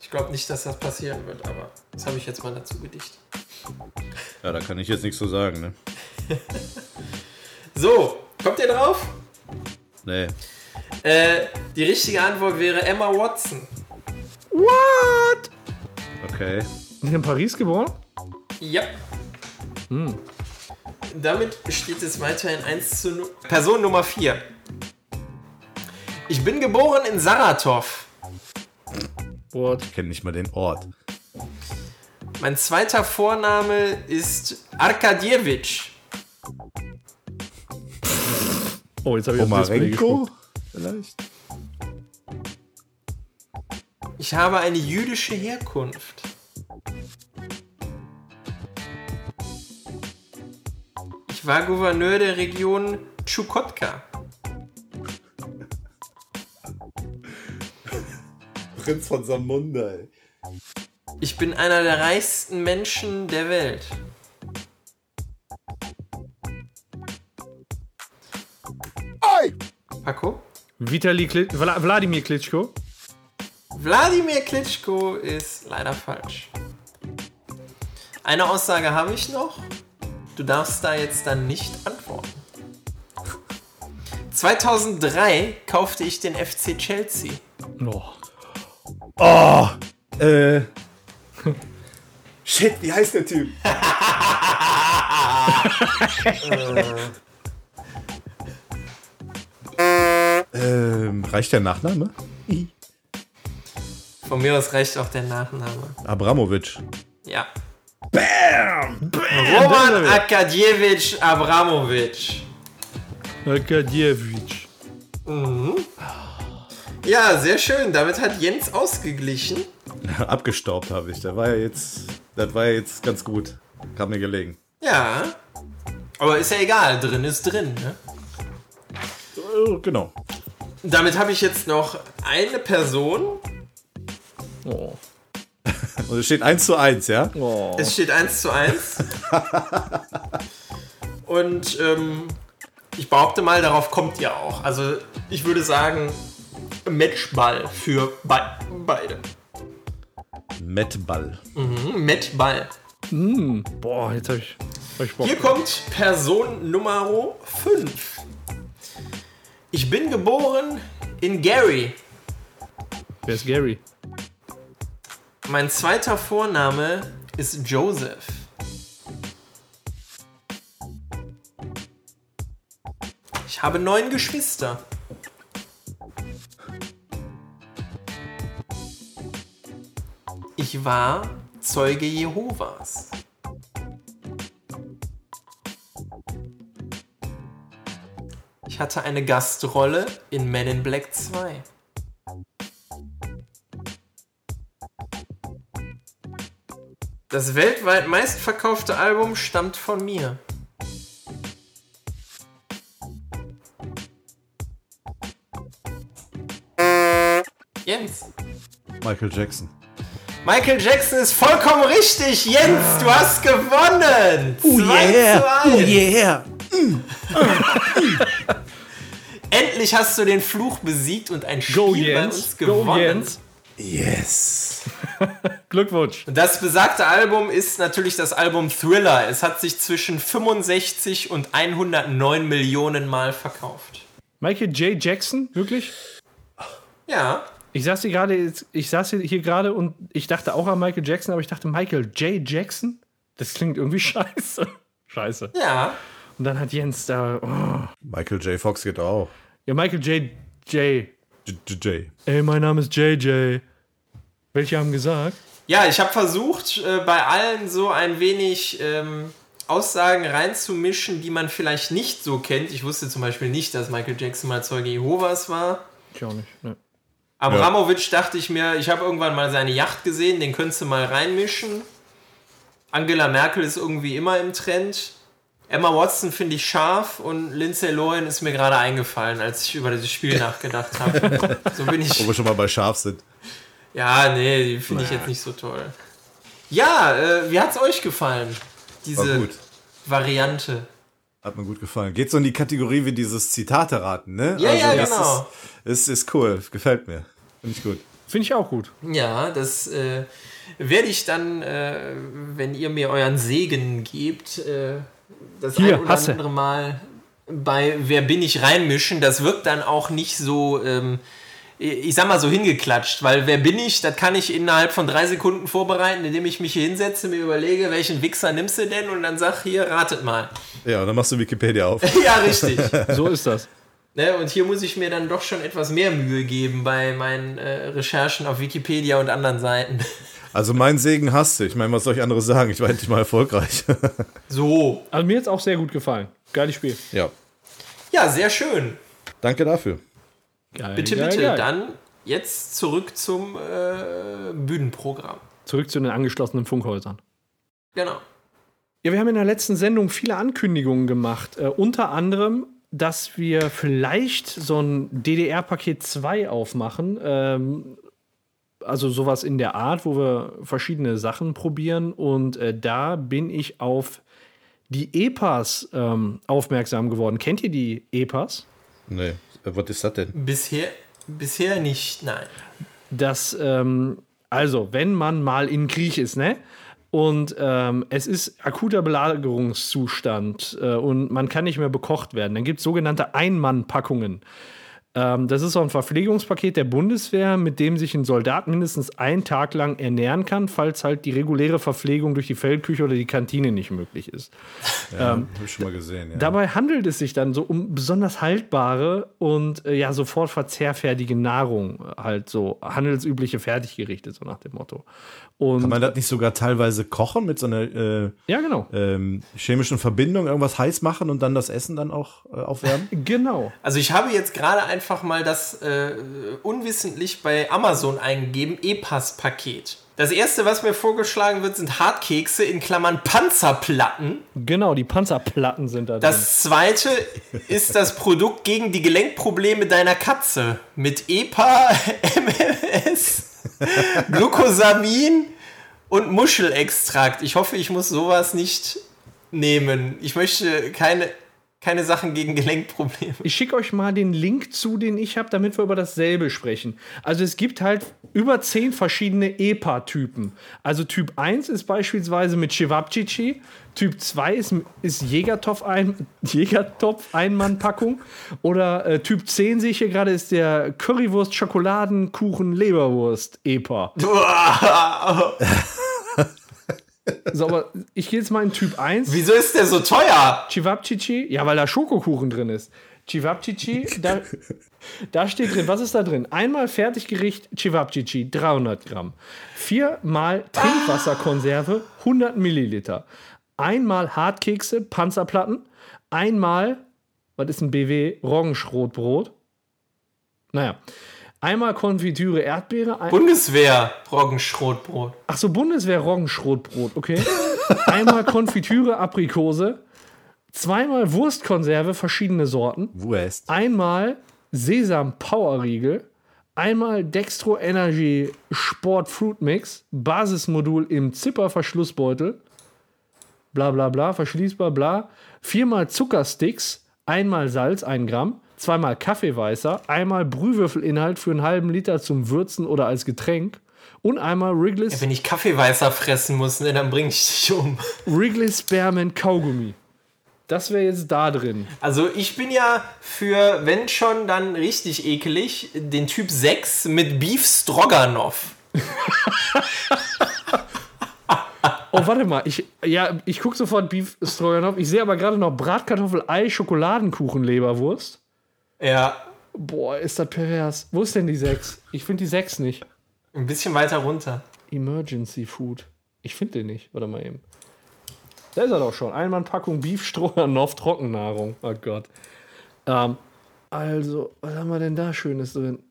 ich glaube nicht, dass das passieren wird, aber das habe ich jetzt mal dazu gedichtet. Ja, da kann ich jetzt nichts zu sagen, ne? So, kommt ihr drauf? Nee. Äh, die richtige Antwort wäre Emma Watson. What? Okay. Sind in Paris geboren? Ja. Damit steht es weiterhin 1 zu 0. Person Nummer 4. Ich bin geboren in Saratov. What? Ich kenne nicht mal den Ort. Mein zweiter Vorname ist Arkadjewitsch. Oh, jetzt habe ich Omarenko? Vielleicht? Ich habe eine jüdische Herkunft. Ich war Gouverneur der Region Tschukotka. Prinz von Samunda, ey. Ich bin einer der reichsten Menschen der Welt. Paco? Vitali Kli Vla Wladimir Klitschko. Wladimir Klitschko ist leider falsch. Eine Aussage habe ich noch. Du darfst da jetzt dann nicht antworten. 2003 kaufte ich den FC Chelsea. Oh. Oh! Äh. Shit, wie heißt der Typ? ähm, reicht der Nachname? Von mir aus reicht auch der Nachname. Abramovic. Ja. Bam! Roman Akadjewitsch Abramovic. Arkadjewitsch. Ja, sehr schön. Damit hat Jens ausgeglichen. Abgestaubt habe ich. Der war ja jetzt. Das war ja jetzt ganz gut. Kam mir gelegen. Ja. Aber ist ja egal. Drin ist drin. Ne? Genau. Damit habe ich jetzt noch eine Person. Oh. Und es steht 1 zu 1, ja? Oh. Es steht 1 zu 1. Und ähm, ich behaupte mal, darauf kommt ihr auch. Also ich würde sagen, Matchball für be beide. Mettball. Mhm, Matchball. Mm. Boah, jetzt habe ich, hab ich Bock. Hier kommt Person Nummer 5. Ich bin geboren in Gary. Wer ist Gary? Mein zweiter Vorname ist Joseph. Ich habe neun Geschwister. Ich war Zeuge Jehovas. Ich hatte eine Gastrolle in Men in Black 2. Das weltweit meistverkaufte Album stammt von mir. Jens. Michael Jackson. Michael Jackson ist vollkommen richtig. Jens, du hast gewonnen. Oh 2 yeah. zu Oh 1. yeah. Endlich hast du den Fluch besiegt und ein Spiel Go bei Jens. uns Go gewonnen. Jens. Yes. Glückwunsch. Das besagte Album ist natürlich das Album Thriller. Es hat sich zwischen 65 und 109 Millionen Mal verkauft. Michael J. Jackson, wirklich? Ja, Ich saß hier gerade, ich saß hier gerade und ich dachte auch an Michael Jackson, aber ich dachte Michael J. Jackson? Das klingt irgendwie scheiße. Scheiße. ja. Und dann hat Jens da. Oh. Michael J. Fox geht auch. Ja, Michael J. J. J. J. J. Ey, mein Name ist JJ. Welche haben gesagt? Ja, ich habe versucht, äh, bei allen so ein wenig ähm, Aussagen reinzumischen, die man vielleicht nicht so kennt. Ich wusste zum Beispiel nicht, dass Michael Jackson mal Zeuge Jehovas war. Ich auch nicht. Ne. Abramowitsch dachte ich mir, ich habe irgendwann mal seine Yacht gesehen, den könntest du mal reinmischen. Angela Merkel ist irgendwie immer im Trend. Emma Watson finde ich scharf und Lindsay Lohan ist mir gerade eingefallen, als ich über dieses Spiel nachgedacht habe. So bin ich. Wo wir schon mal bei Scharf sind. Ja, nee, die finde ich jetzt nicht so toll. Ja, äh, wie hat's euch gefallen? Diese gut. Variante. Hat mir gut gefallen. Geht so in die Kategorie wie dieses Zitate raten, ne? Ja, ja, das genau. Ist, ist, ist cool. Gefällt mir. Finde ich gut. Finde ich auch gut. Ja, das äh, werde ich dann, äh, wenn ihr mir euren Segen gebt, äh, das Hier, ein oder hasse. andere Mal bei Wer bin ich reinmischen. Das wirkt dann auch nicht so, ähm, ich sag mal so hingeklatscht, weil Wer bin ich, das kann ich innerhalb von drei Sekunden vorbereiten, indem ich mich hier hinsetze, mir überlege, welchen Wichser nimmst du denn und dann sag hier, ratet mal. Ja, und dann machst du Wikipedia auf. ja, richtig. So ist das. Ne, und hier muss ich mir dann doch schon etwas mehr Mühe geben bei meinen äh, Recherchen auf Wikipedia und anderen Seiten. Also mein Segen hast du. Ich meine, was soll ich anderes sagen? Ich war endlich mal erfolgreich. So. Also mir hat es auch sehr gut gefallen. Geiles Spiel. ja. Ja, sehr schön. Danke dafür. Geil, Bitte, geil, bitte. geil. Dann jetzt zurück zum äh, Bühnenprogramm. Zurück zu den angeschlossenen Funkhäusern. Genau. Ja, wir haben in der letzten Sendung viele Ankündigungen gemacht. Äh, unter anderem, dass wir vielleicht so ein DDR-Paket 2 aufmachen. Ähm, also sowas in der Art, wo wir verschiedene Sachen probieren. Und äh, da bin ich auf die EPAs ähm, aufmerksam geworden. Kennt ihr die EPAs? Nee. Äh, Was ist das denn? Bisher, bisher nicht, nein. dass, ähm, also, wenn man mal in Krieg ist, ne? Und ähm, es ist akuter Belagerungszustand äh, und man kann nicht mehr bekocht werden. Dann gibt es sogenannte Einmannpackungen. Ähm, das ist so ein Verpflegungspaket der Bundeswehr, mit dem sich ein Soldat mindestens einen Tag lang ernähren kann, falls halt die reguläre Verpflegung durch die Feldküche oder die Kantine nicht möglich ist. Ja, hab ich schon mal gesehen. Ja. Dabei handelt es sich dann so um besonders haltbare und äh, ja sofort verzehrfertige Nahrung, halt so handelsübliche Fertiggerichte, so nach dem Motto. Und Kann man das nicht sogar teilweise kochen mit so einer äh, ja, genau. ähm, chemischen Verbindung, irgendwas heiß machen und dann das Essen dann auch äh, aufwärmen? Genau. Also ich habe jetzt gerade einfach mal das äh, unwissentlich bei Amazon eingegeben, E-Pass-Paket. Das erste, was mir vorgeschlagen wird, sind Hartkekse in Klammern Panzerplatten. Genau, die Panzerplatten sind da drin. Das zweite ist das Produkt gegen die Gelenkprobleme deiner Katze mit EPA, MMS, Glucosamin und Muschelextrakt. Ich hoffe, ich muss sowas nicht nehmen. Ich möchte keine, keine Sachen gegen Gelenkprobleme. Ich schicke euch mal den Link zu, den ich habe, damit wir über dasselbe sprechen. Also es gibt halt über zehn verschiedene EPA-Typen. Also Typ 1 ist beispielsweise mit Chewabchichi, Typ 2 ist, ist Jägertopf ein, Jägertopf Einmannpackung oder äh, Typ 10 sehe ich hier gerade ist der Currywurst Schokoladenkuchen Leberwurst EPA. So, aber ich gehe jetzt mal in Typ 1. Wieso ist der so teuer? Chewabchichi? Ja, weil da Schokokuchen drin ist. Chivapchichi, da, da steht drin, was ist da drin? Einmal Fertiggericht Chivapchichi, 300 Gramm. Viermal Trinkwasserkonserve, 100 Milliliter. Einmal Hartkekse, Panzerplatten. Einmal, was ist ein BW? Roggenschrotbrot. Naja. Einmal Konfitüre Erdbeere. Ein Bundeswehr, Roggenschrotbrot. Ach so, Bundeswehr Roggenschrotbrot, okay. Einmal Konfitüre Aprikose. Zweimal Wurstkonserve, verschiedene Sorten. West. Einmal Sesam Power Riegel. Einmal Dextro Energy Sport Fruit Mix. Basismodul im Zipper Verschlussbeutel. Bla bla bla, verschließbar, bla. Viermal Zuckersticks. Einmal Salz, 1 Gramm. Zweimal Kaffeeweißer. Einmal Brühwürfelinhalt für einen halben Liter zum Würzen oder als Getränk. Und einmal Wrigley's, Wenn ich Kaffeeweißer fressen muss, ne, dann bring ich dich um. Wrigley's Spearmint Kaugummi. Das wäre jetzt da drin. Also ich bin ja für, wenn schon, dann richtig ekelig, den Typ 6 mit Beef Stroganoff. Oh, warte mal. Ich, ja, ich gucke sofort Beef Stroganoff. Ich sehe aber gerade noch Bratkartoffel, Ei, Schokoladenkuchen, Leberwurst. Ja, Boah, ist das pervers. Wo ist denn die 6? Ich finde die 6 nicht. ein bisschen weiter runter. Emergency Food. Ich finde den nicht. Warte mal eben. Da ist er doch schon. Einmal Packung Beef Stroganoff Trockennahrung. Oh Gott. Ähm, also, was haben wir denn da Schönes drin?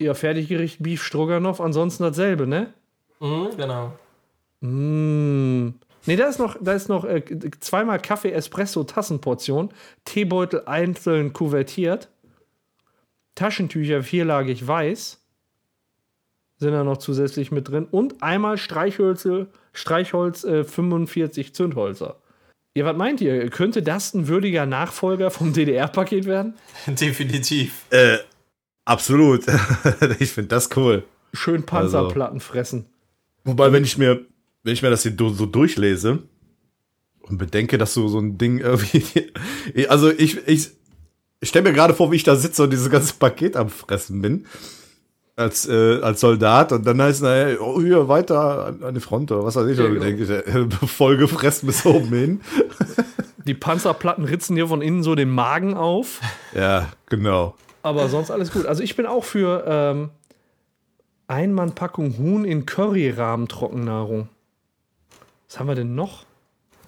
Ja, Fertiggericht Beef Stroganoff, ansonsten dasselbe, ne? Mhm, genau. Mmh. Ne, da ist noch, da ist noch äh, zweimal Kaffee Espresso Tassenportion, Teebeutel einzeln kuvertiert, Taschentücher vierlagig weiß sind da noch zusätzlich mit drin und einmal Streichhölze, Streichholz äh, 45 Zündholzer. Ja, was meint ihr? Könnte das ein würdiger Nachfolger vom DDR-Paket werden? Definitiv. Äh, absolut. ich finde das cool. Schön Panzerplatten fressen. Wobei, wenn ich mir, wenn ich mir das hier so durchlese und bedenke, dass du so ein Ding irgendwie. Also ich, ich, ich stelle mir gerade vor, wie ich da sitze und dieses ganze Paket am Fressen bin. Als, äh, als Soldat und dann heißt es, naja, oh, hier weiter an, an die Front oder was weiß ich. Ja, genau. denke ich, äh, voll gefressen bis oben hin. Die Panzerplatten ritzen dir von innen so den Magen auf. Ja, genau. Aber sonst alles gut. Also ich bin auch für ähm, Einmannpackung Huhn in Curryrahmen Trockennahrung. Was haben wir denn noch?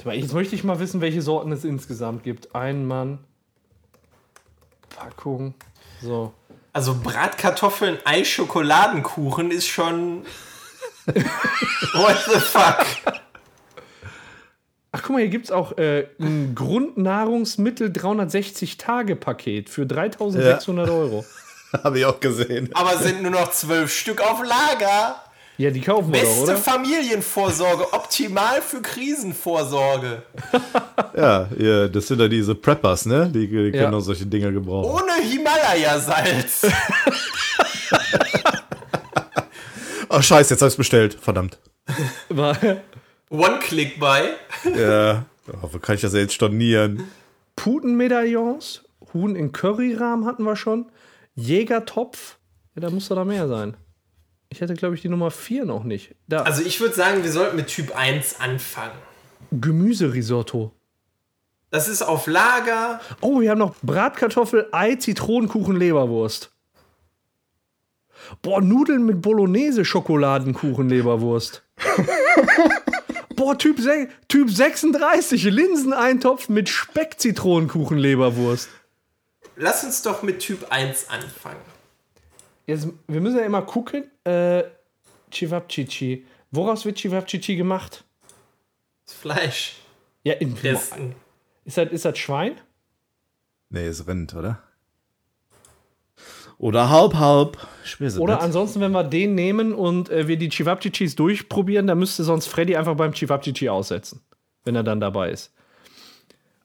Jetzt möchte ich mal wissen, welche Sorten es insgesamt gibt. Einmann Packung. So. Also Bratkartoffeln, Ei, Schokoladenkuchen ist schon. What the fuck? Ach, guck mal, hier gibt es auch äh, ein Grundnahrungsmittel 360-Tage-Paket für 3600 Euro. Habe ich auch gesehen. Aber sind nur noch zwölf Stück auf Lager. Ja, die kaufen wir doch, Beste oder? Familienvorsorge, optimal für Krisenvorsorge. Ja, ja, das sind ja diese Preppers, ne? Die, die Ja. können auch solche Dinger gebrauchen. Ohne Himalaya-Salz. Oh, scheiße, jetzt habe ich bestellt. Verdammt. One-Click-Buy. Ja. Oh, wo kann ich das jetzt stornieren? Putenmedaillons, Huhn in Curryrahmen hatten wir schon. Jägertopf, ja, da muss doch da mehr sein. Ich hätte, glaube ich, die Nummer 4 noch nicht. Da, Also ich würde sagen, wir sollten mit Typ 1 anfangen. Gemüserisotto. Das ist auf Lager. Oh, wir haben noch Bratkartoffel, Ei, Zitronenkuchen, Leberwurst. Boah, Nudeln mit Bolognese, Schokoladenkuchen, Leberwurst. Boah, typ, typ 36, Linseneintopf mit Speck, Zitronenkuchen, Leberwurst. Lass uns doch mit Typ 1 anfangen. Jetzt, wir müssen ja immer gucken. Äh, Chivapchichi. Woraus wird Chivapchichi gemacht? Das Fleisch. Ja, in, Das, ist, das, ist das Schwein? Nee, es rennt, oder? Oder halb, halb. Oder nicht. ansonsten, wenn wir den nehmen und äh, wir die Chivapchichis durchprobieren, dann müsste sonst Freddy einfach beim Chivapchichi aussetzen, wenn er dann dabei ist.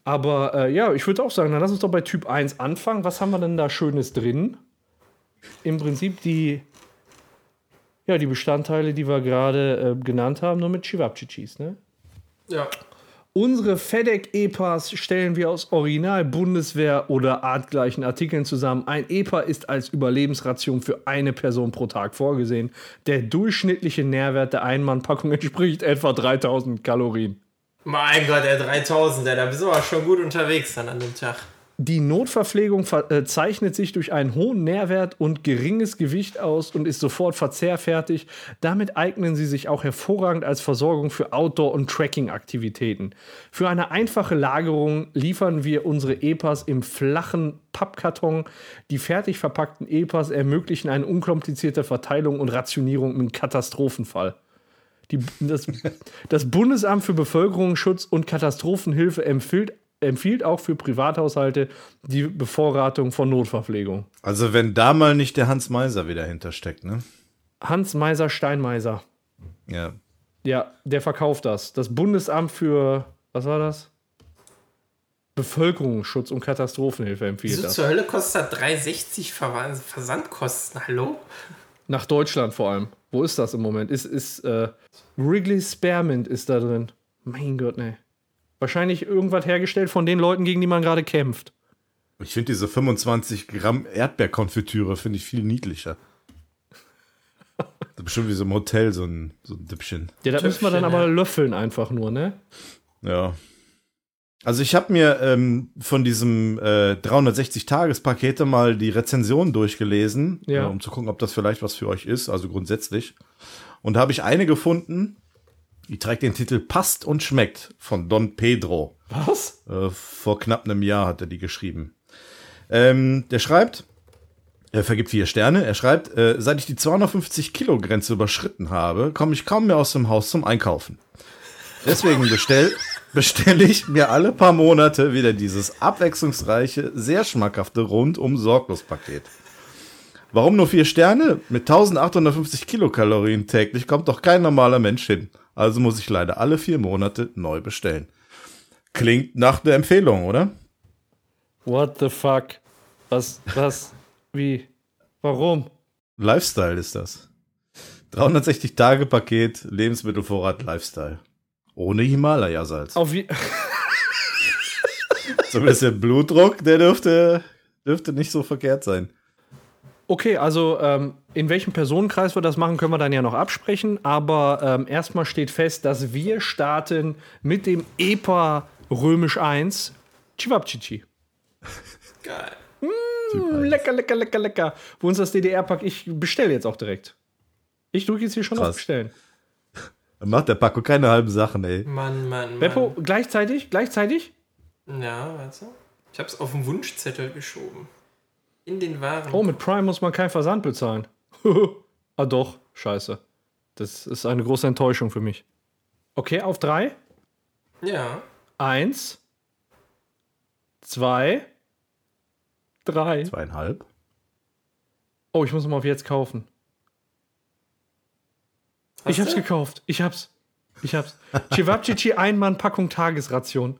Aber äh, ja, ich würde auch sagen, dann lass uns doch bei Typ 1 anfangen. Was haben wir denn da Schönes drin? Im Prinzip die, ja, die Bestandteile, die wir gerade äh, genannt haben, nur mit Chivapchichis, ne? ja. Unsere FedEx-EPAs stellen wir aus Original Bundeswehr oder artgleichen Artikeln zusammen. Ein EPA ist als Überlebensration für eine Person pro Tag vorgesehen. Der durchschnittliche Nährwert der Einmannpackung entspricht etwa 3000 Kalorien. Mein Gott, der 3000, der, da bist du aber schon gut unterwegs dann an dem Tag. Die Notverpflegung ver äh, zeichnet sich durch einen hohen Nährwert und geringes Gewicht aus und ist sofort verzehrfertig. Damit eignen sie sich auch hervorragend als Versorgung für Outdoor- und Trekking-Aktivitäten. Für eine einfache Lagerung liefern wir unsere EPAs im flachen Pappkarton. Die fertig verpackten EPAs ermöglichen eine unkomplizierte Verteilung und Rationierung im Katastrophenfall. Die, das, das Bundesamt für Bevölkerungsschutz und Katastrophenhilfe empfiehlt empfiehlt auch für Privathaushalte die Bevorratung von Notverpflegung. Also wenn da mal nicht der Hans Meiser wieder hintersteckt, ne? Hans Meiser Steinmeiser. Ja. Ja, der verkauft das. Das Bundesamt für, was war das? Bevölkerungsschutz und Katastrophenhilfe empfiehlt Wieso das. zur Hölle kostet das 3,60 Ver Versandkosten? Hallo? Nach Deutschland vor allem. Wo ist das im Moment? Ist, ist äh, Wrigley Spearmint ist da drin. Mein Gott, ne. Wahrscheinlich irgendwas hergestellt von den Leuten, gegen die man gerade kämpft. Ich finde diese 25 Gramm Erdbeerkonfitüre finde ich viel niedlicher. Das ist bestimmt wie so im Hotel so ein, so ein Dippchen. Ja, da müssen wir dann aber löffeln einfach nur, ne? Ja. Also ich habe mir ähm, von diesem äh, 360-Tages-Pakete mal die Rezension durchgelesen, Ja. äh, um zu gucken, ob das vielleicht was für euch ist, also grundsätzlich. Und da habe ich eine gefunden, die trägt den Titel Passt und schmeckt von Don Pedro. Was? Äh, vor knapp einem Jahr hat er die geschrieben. Ähm, der schreibt, er vergibt vier Sterne, er schreibt, äh, seit ich die 250 Kilo Grenze überschritten habe, komme ich kaum mehr aus dem Haus zum Einkaufen. Deswegen bestell, bestelle ich mir alle paar Monate wieder dieses abwechslungsreiche, sehr schmackhafte Rundum-Sorglos-Paket. Warum nur vier Sterne? Mit 1850 Kilokalorien täglich kommt doch kein normaler Mensch hin. Also muss ich leider alle vier Monate neu bestellen. Klingt nach der Empfehlung, oder? What the fuck? Was, was, wie, warum? Lifestyle ist das. 360 Tage Paket, Lebensmittelvorrat, Lifestyle. Ohne Himalaya-Salz. Auf wie So ein bisschen Blutdruck, der dürfte, dürfte nicht so verkehrt sein. Okay, also ähm, in welchem Personenkreis wir das machen, können wir dann ja noch absprechen. Aber ähm, erstmal steht fest, dass wir starten mit dem EPA Römisch 1 Chivapchichi. Geil. Mm, lecker, lecker, lecker, lecker. Wo uns das DDR-Pack, ich bestelle jetzt auch direkt. Ich drücke jetzt hier schon Krass. auf Bestellen. Dann macht der Paco keine halben Sachen, ey. Mann, Mann, Mann. Beppo, gleichzeitig, gleichzeitig? Ja, warte. Ich hab's auf den Wunschzettel geschoben. In den Waren. Oh, mit Prime muss man keinen Versand bezahlen. ah doch, scheiße. Das ist eine große Enttäuschung für mich. Okay, auf drei. Ja. Eins, zwei, drei. Zweieinhalb. Oh, ich muss mal auf jetzt kaufen. ich hab's du? gekauft. Ich hab's. Ich hab's. Chivapchichi Einmann-Packung Tagesration.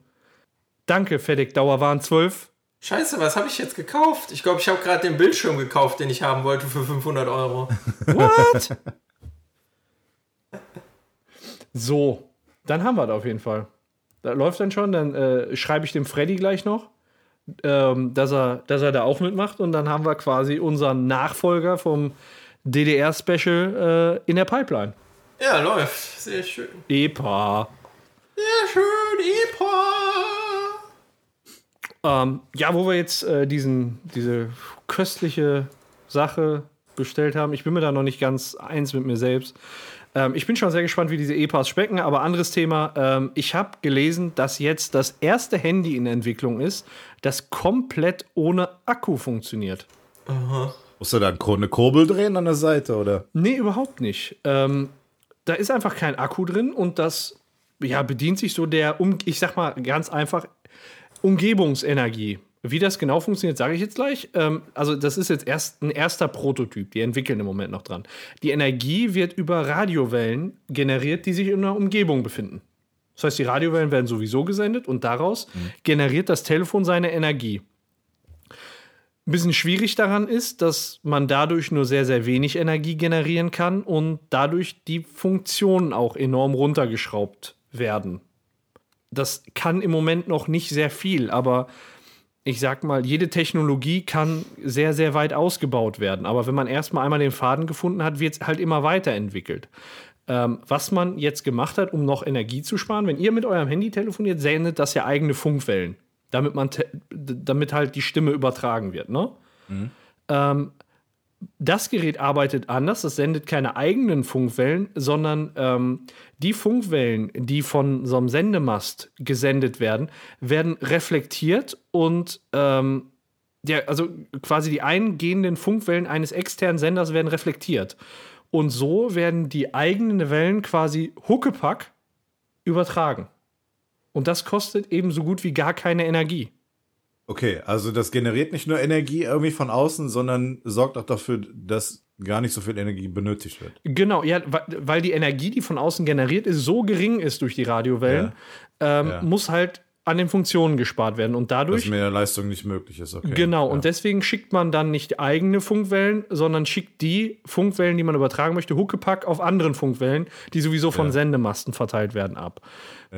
Danke, FedEx Dauerwaren 12. Scheiße, was habe ich jetzt gekauft? Ich glaube, ich habe gerade den Bildschirm gekauft, den ich haben wollte für 500 Euro. What? so, dann haben wir das auf jeden Fall. Da läuft dann schon, dann äh, schreibe ich dem Freddy gleich noch, ähm, dass, er, dass er da auch mitmacht und dann haben wir quasi unseren Nachfolger vom DDR-Special äh, in der Pipeline. Ja, läuft. Sehr schön. EPA. Sehr schön, Epa. Ähm, ja, wo wir jetzt äh, diesen, diese köstliche Sache bestellt haben, ich bin mir da noch nicht ganz eins mit mir selbst. Ähm, ich bin schon sehr gespannt, wie diese EPAs schmecken, aber anderes Thema. Ähm, ich habe gelesen, dass jetzt das erste Handy in Entwicklung ist, das komplett ohne Akku funktioniert. Musst du da eine Kurbel drehen an der Seite, oder? Nee, überhaupt nicht. Ähm, da ist einfach kein Akku drin und das ja, bedient sich so der, um, ich sag mal ganz einfach, Umgebungsenergie. Wie das genau funktioniert, sage ich jetzt gleich. Ähm, also, das ist jetzt erst ein erster Prototyp. Die entwickeln im Moment noch dran. Die Energie wird über Radiowellen generiert, die sich in einer Umgebung befinden. Das heißt, die Radiowellen werden sowieso gesendet und daraus generiert das Telefon seine Energie. Ein bisschen schwierig daran ist, dass man dadurch nur sehr, sehr wenig Energie generieren kann und dadurch die Funktionen auch enorm runtergeschraubt werden. Das kann im Moment noch nicht sehr viel, aber ich sag mal, jede Technologie kann sehr, sehr weit ausgebaut werden. Aber wenn man erstmal einmal den Faden gefunden hat, wird es halt immer weiterentwickelt. Ähm, was man jetzt gemacht hat, um noch Energie zu sparen, wenn ihr mit eurem Handy telefoniert, sendet das ja eigene Funkwellen. damit man damit halt die Stimme übertragen wird. Ne? Ähm, das Gerät arbeitet anders, das sendet keine eigenen Funkwellen, sondern ähm, die Funkwellen, die von so einem Sendemast gesendet werden, werden reflektiert und ähm, der, also quasi die eingehenden Funkwellen eines externen Senders werden reflektiert. Und so werden die eigenen Wellen quasi Huckepack übertragen. Und das kostet eben so gut wie gar keine Energie. Okay, also das generiert nicht nur Energie irgendwie von außen, sondern sorgt auch dafür, dass gar nicht so viel Energie benötigt wird. Genau, ja, weil die Energie, die von außen generiert ist, so gering ist durch die Radiowellen, ähm, Ja. muss halt an den Funktionen gespart werden. Und Dass dadurch mehr Leistung nicht möglich ist, okay. Genau, ja. und deswegen schickt man dann nicht eigene Funkwellen, sondern schickt die Funkwellen, die man übertragen möchte, Huckepack auf anderen Funkwellen, die sowieso von Ja. Sendemasten verteilt werden, ab.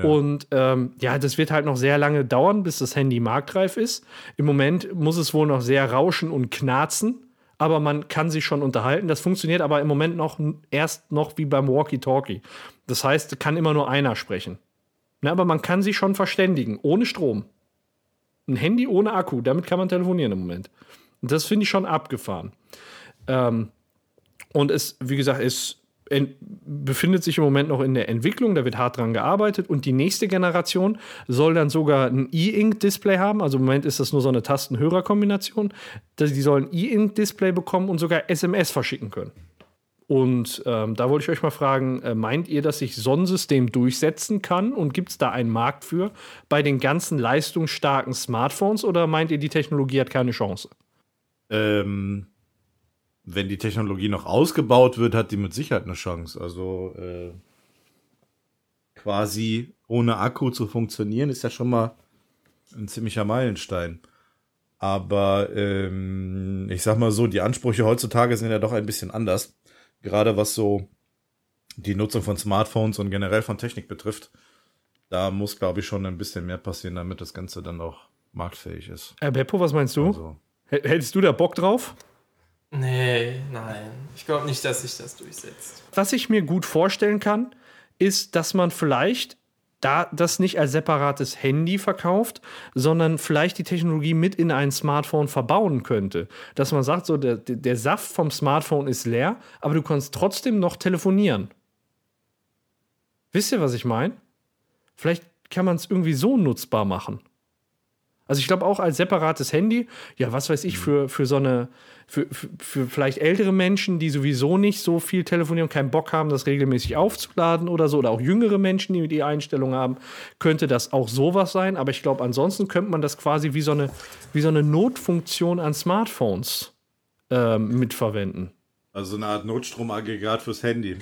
Und ähm, ja, das wird halt noch sehr lange dauern, bis das Handy marktreif ist. Im Moment muss es wohl noch sehr rauschen und knarzen, aber man kann sich schon unterhalten. Das funktioniert aber im Moment noch erst noch wie beim Walkie-Talkie. Das heißt, kann immer nur einer sprechen. Na, aber man kann sich schon verständigen, ohne Strom. Ein Handy ohne Akku, damit kann man telefonieren im Moment. Und das finde ich schon abgefahren. Ähm, und es, wie gesagt, es befindet sich im Moment noch in der Entwicklung, da wird hart dran gearbeitet und die nächste Generation soll dann sogar ein E-Ink-Display haben. Also im Moment ist das nur so eine Tasten-Hörer-Kombination. Die sollen E-Ink-Display bekommen und sogar SMS verschicken können. Und ähm, da wollte ich euch mal fragen, äh, meint ihr, dass sich so ein System durchsetzen kann und gibt es da einen Markt für bei den ganzen leistungsstarken Smartphones oder meint ihr, die Technologie hat keine Chance? Ähm, wenn die Technologie noch ausgebaut wird, hat die mit Sicherheit eine Chance. Also äh, quasi ohne Akku zu funktionieren, ist ja schon mal ein ziemlicher Meilenstein. Aber ähm, ich sag mal so, die Ansprüche heutzutage sind ja doch ein bisschen anders. Gerade was so die Nutzung von Smartphones und generell von Technik betrifft. Da muss, glaube ich, schon ein bisschen mehr passieren, damit das Ganze dann auch marktfähig ist. Äh, Beppo, was meinst du? Also, Hättest du da Bock drauf? Nee, nein. Ich glaube nicht, dass sich das durchsetzt. Was ich mir gut vorstellen kann, ist, dass man vielleicht da das nicht als separates Handy verkauft, sondern vielleicht die Technologie mit in ein Smartphone verbauen könnte. Dass man sagt, so der, der Saft vom Smartphone ist leer, aber du kannst trotzdem noch telefonieren. Wisst ihr, was ich meine? Vielleicht kann man es irgendwie so nutzbar machen. Also ich glaube auch als separates Handy, ja, was weiß ich, für, für so eine, für, für, für vielleicht ältere Menschen, die sowieso nicht so viel telefonieren und keinen Bock haben, das regelmäßig aufzuladen oder so, oder auch jüngere Menschen, die die Einstellung haben, könnte das auch sowas sein. Aber ich glaube, ansonsten könnte man das quasi wie so eine, wie so eine Notfunktion an Smartphones ähm, mitverwenden. also so eine Art Notstromaggregat fürs Handy.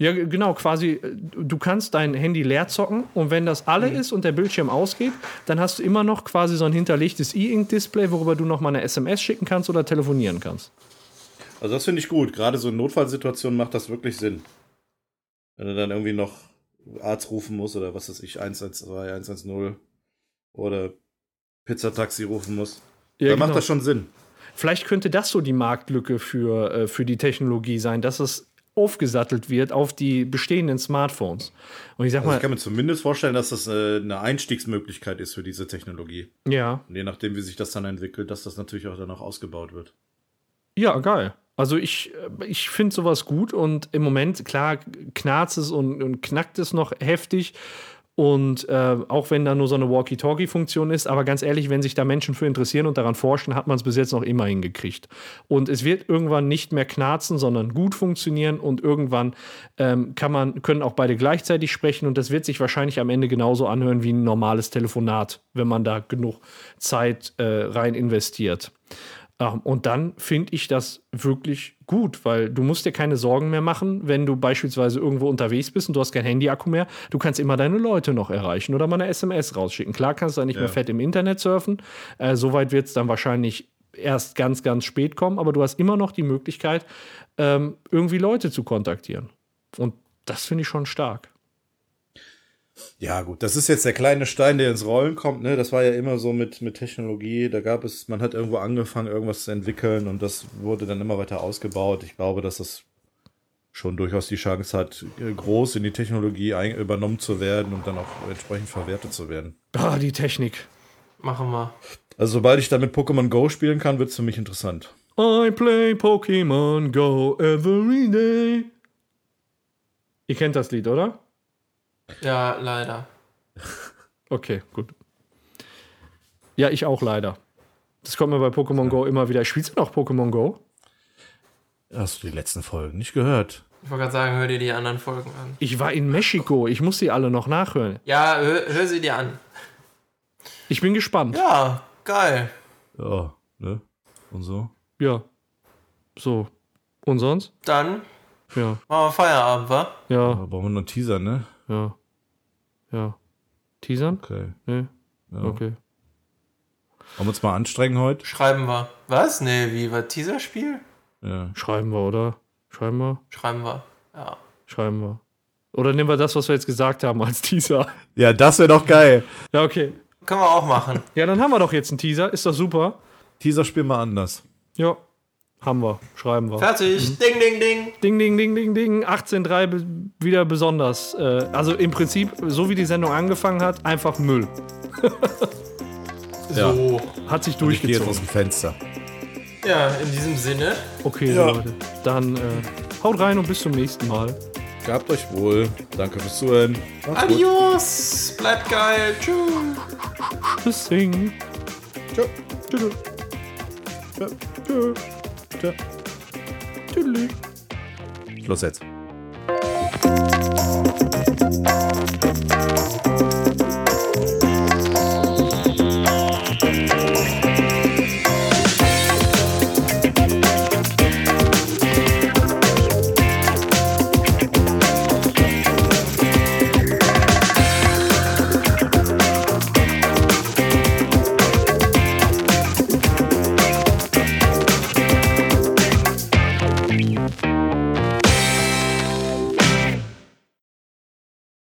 Ja, genau, quasi, äh, du kannst dein Handy leer zocken und wenn das alle ist und der Bildschirm ausgeht, dann hast du immer noch quasi so ein hinterlegtes E-Ink-Display, worüber du noch mal eine SMS schicken kannst oder telefonieren kannst. Also das finde ich gut. Gerade so in Notfallsituationen macht das wirklich Sinn. Wenn du dann irgendwie noch Arzt rufen musst oder was weiß ich, 112, 110 oder Pizzataxi rufen musst. Ja, dann macht genau. das schon Sinn. Vielleicht könnte das so die Marktlücke für, äh, für die Technologie sein, dass es aufgesattelt wird auf die bestehenden Smartphones. Und ich sag Also ich mal, kann mir zumindest vorstellen, dass das äh, eine Einstiegsmöglichkeit ist für diese Technologie. ja, Und je nachdem, wie sich das dann entwickelt, dass das natürlich auch dann auch ausgebaut wird. Ja, geil. Also ich, äh, ich finde sowas gut und im Moment, klar, knarzt es und, und knackt es noch heftig. Und äh, auch wenn da nur so eine Walkie-Talkie-Funktion ist, aber ganz ehrlich, wenn sich da Menschen für interessieren und daran forschen, hat man es bis jetzt noch immer hingekriegt. Und es wird irgendwann nicht mehr knarzen, sondern gut funktionieren und irgendwann ähm, kann man, können auch beide gleichzeitig sprechen und das wird sich wahrscheinlich am Ende genauso anhören wie ein normales Telefonat, wenn man da genug Zeit äh, rein investiert. Ähm, Und dann finde ich das wirklich gut, weil du musst dir keine Sorgen mehr machen, wenn du beispielsweise irgendwo unterwegs bist und du hast kein Handy-Akku mehr. Du kannst immer deine Leute noch erreichen oder mal eine SMS rausschicken. Klar kannst du da nicht mehr fett im Internet surfen. Äh, Soweit wird es dann wahrscheinlich erst ganz, ganz spät kommen, aber du hast immer noch die Möglichkeit, ähm, irgendwie Leute zu kontaktieren. Und das finde ich schon stark. Ja, gut, das ist jetzt der kleine Stein, der ins Rollen kommt, ne? Das war ja immer so mit, mit Technologie. Da gab es, man hat irgendwo angefangen, irgendwas zu entwickeln und das wurde dann immer weiter ausgebaut. Ich glaube, dass das schon durchaus die Chance hat, äh, groß in die Technologie übernommen zu werden und dann auch entsprechend verwertet zu werden. Ah, die Technik. Machen wir. Also sobald ich damit Pokémon Go spielen kann, wird es für mich interessant. I play Pokémon Go every day. Ihr kennt das Lied, oder? Ja, leider. Okay, gut. Ja, ich auch leider. Das kommt mir bei Pokémon Go immer wieder. Spielst du noch Pokémon Go? Hast du die letzten Folgen nicht gehört? Ich wollte gerade sagen, hör dir die anderen Folgen an. Ich war in Mexiko. Ich muss sie alle noch nachhören. Ja, hör, hör sie dir an. Ich bin gespannt. Ja, geil. Ja, ne? Und so. Ja. So. Und sonst? Dann Ja. machen wir Feierabend, wa? Ja. Da brauchen wir noch einen Teaser, ne? Ja. Ja. Teasern? Okay. Nee. Ja. Okay. Wollen wir uns mal anstrengen heute? Schreiben wir. Was? Nee, wie? Was? Teaserspiel? Ja. Schreiben wir, oder? Schreiben wir? Schreiben wir. Ja. Schreiben wir. Oder nehmen wir das, was wir jetzt gesagt haben, als Teaser. Ja, das wäre doch geil. Ja, okay. Können wir auch machen. Ja, dann haben wir doch jetzt einen Teaser. Ist doch super. Teaser spielen wir anders. Ja. Haben wir. Schreiben wir. Fertig. Ding, ding, ding. Ding, ding, ding, ding, ding. 18.3 be wieder besonders. Äh, also im Prinzip, so wie die Sendung angefangen hat, einfach Müll. Ja. So. Hat sich Ich gehe jetzt durchgezogen. aus dem Fenster. Ja, in diesem Sinne. Okay, Ja. Leute. Dann äh, haut rein und bis zum nächsten Mal. Gehabt euch wohl. Danke fürs Zuhören. Macht's gut. Adios. Bleibt geil. Tschüss. Tschüss, sing. Tschö. Tschüss möchte. Tüdelü. Schluss jetzt.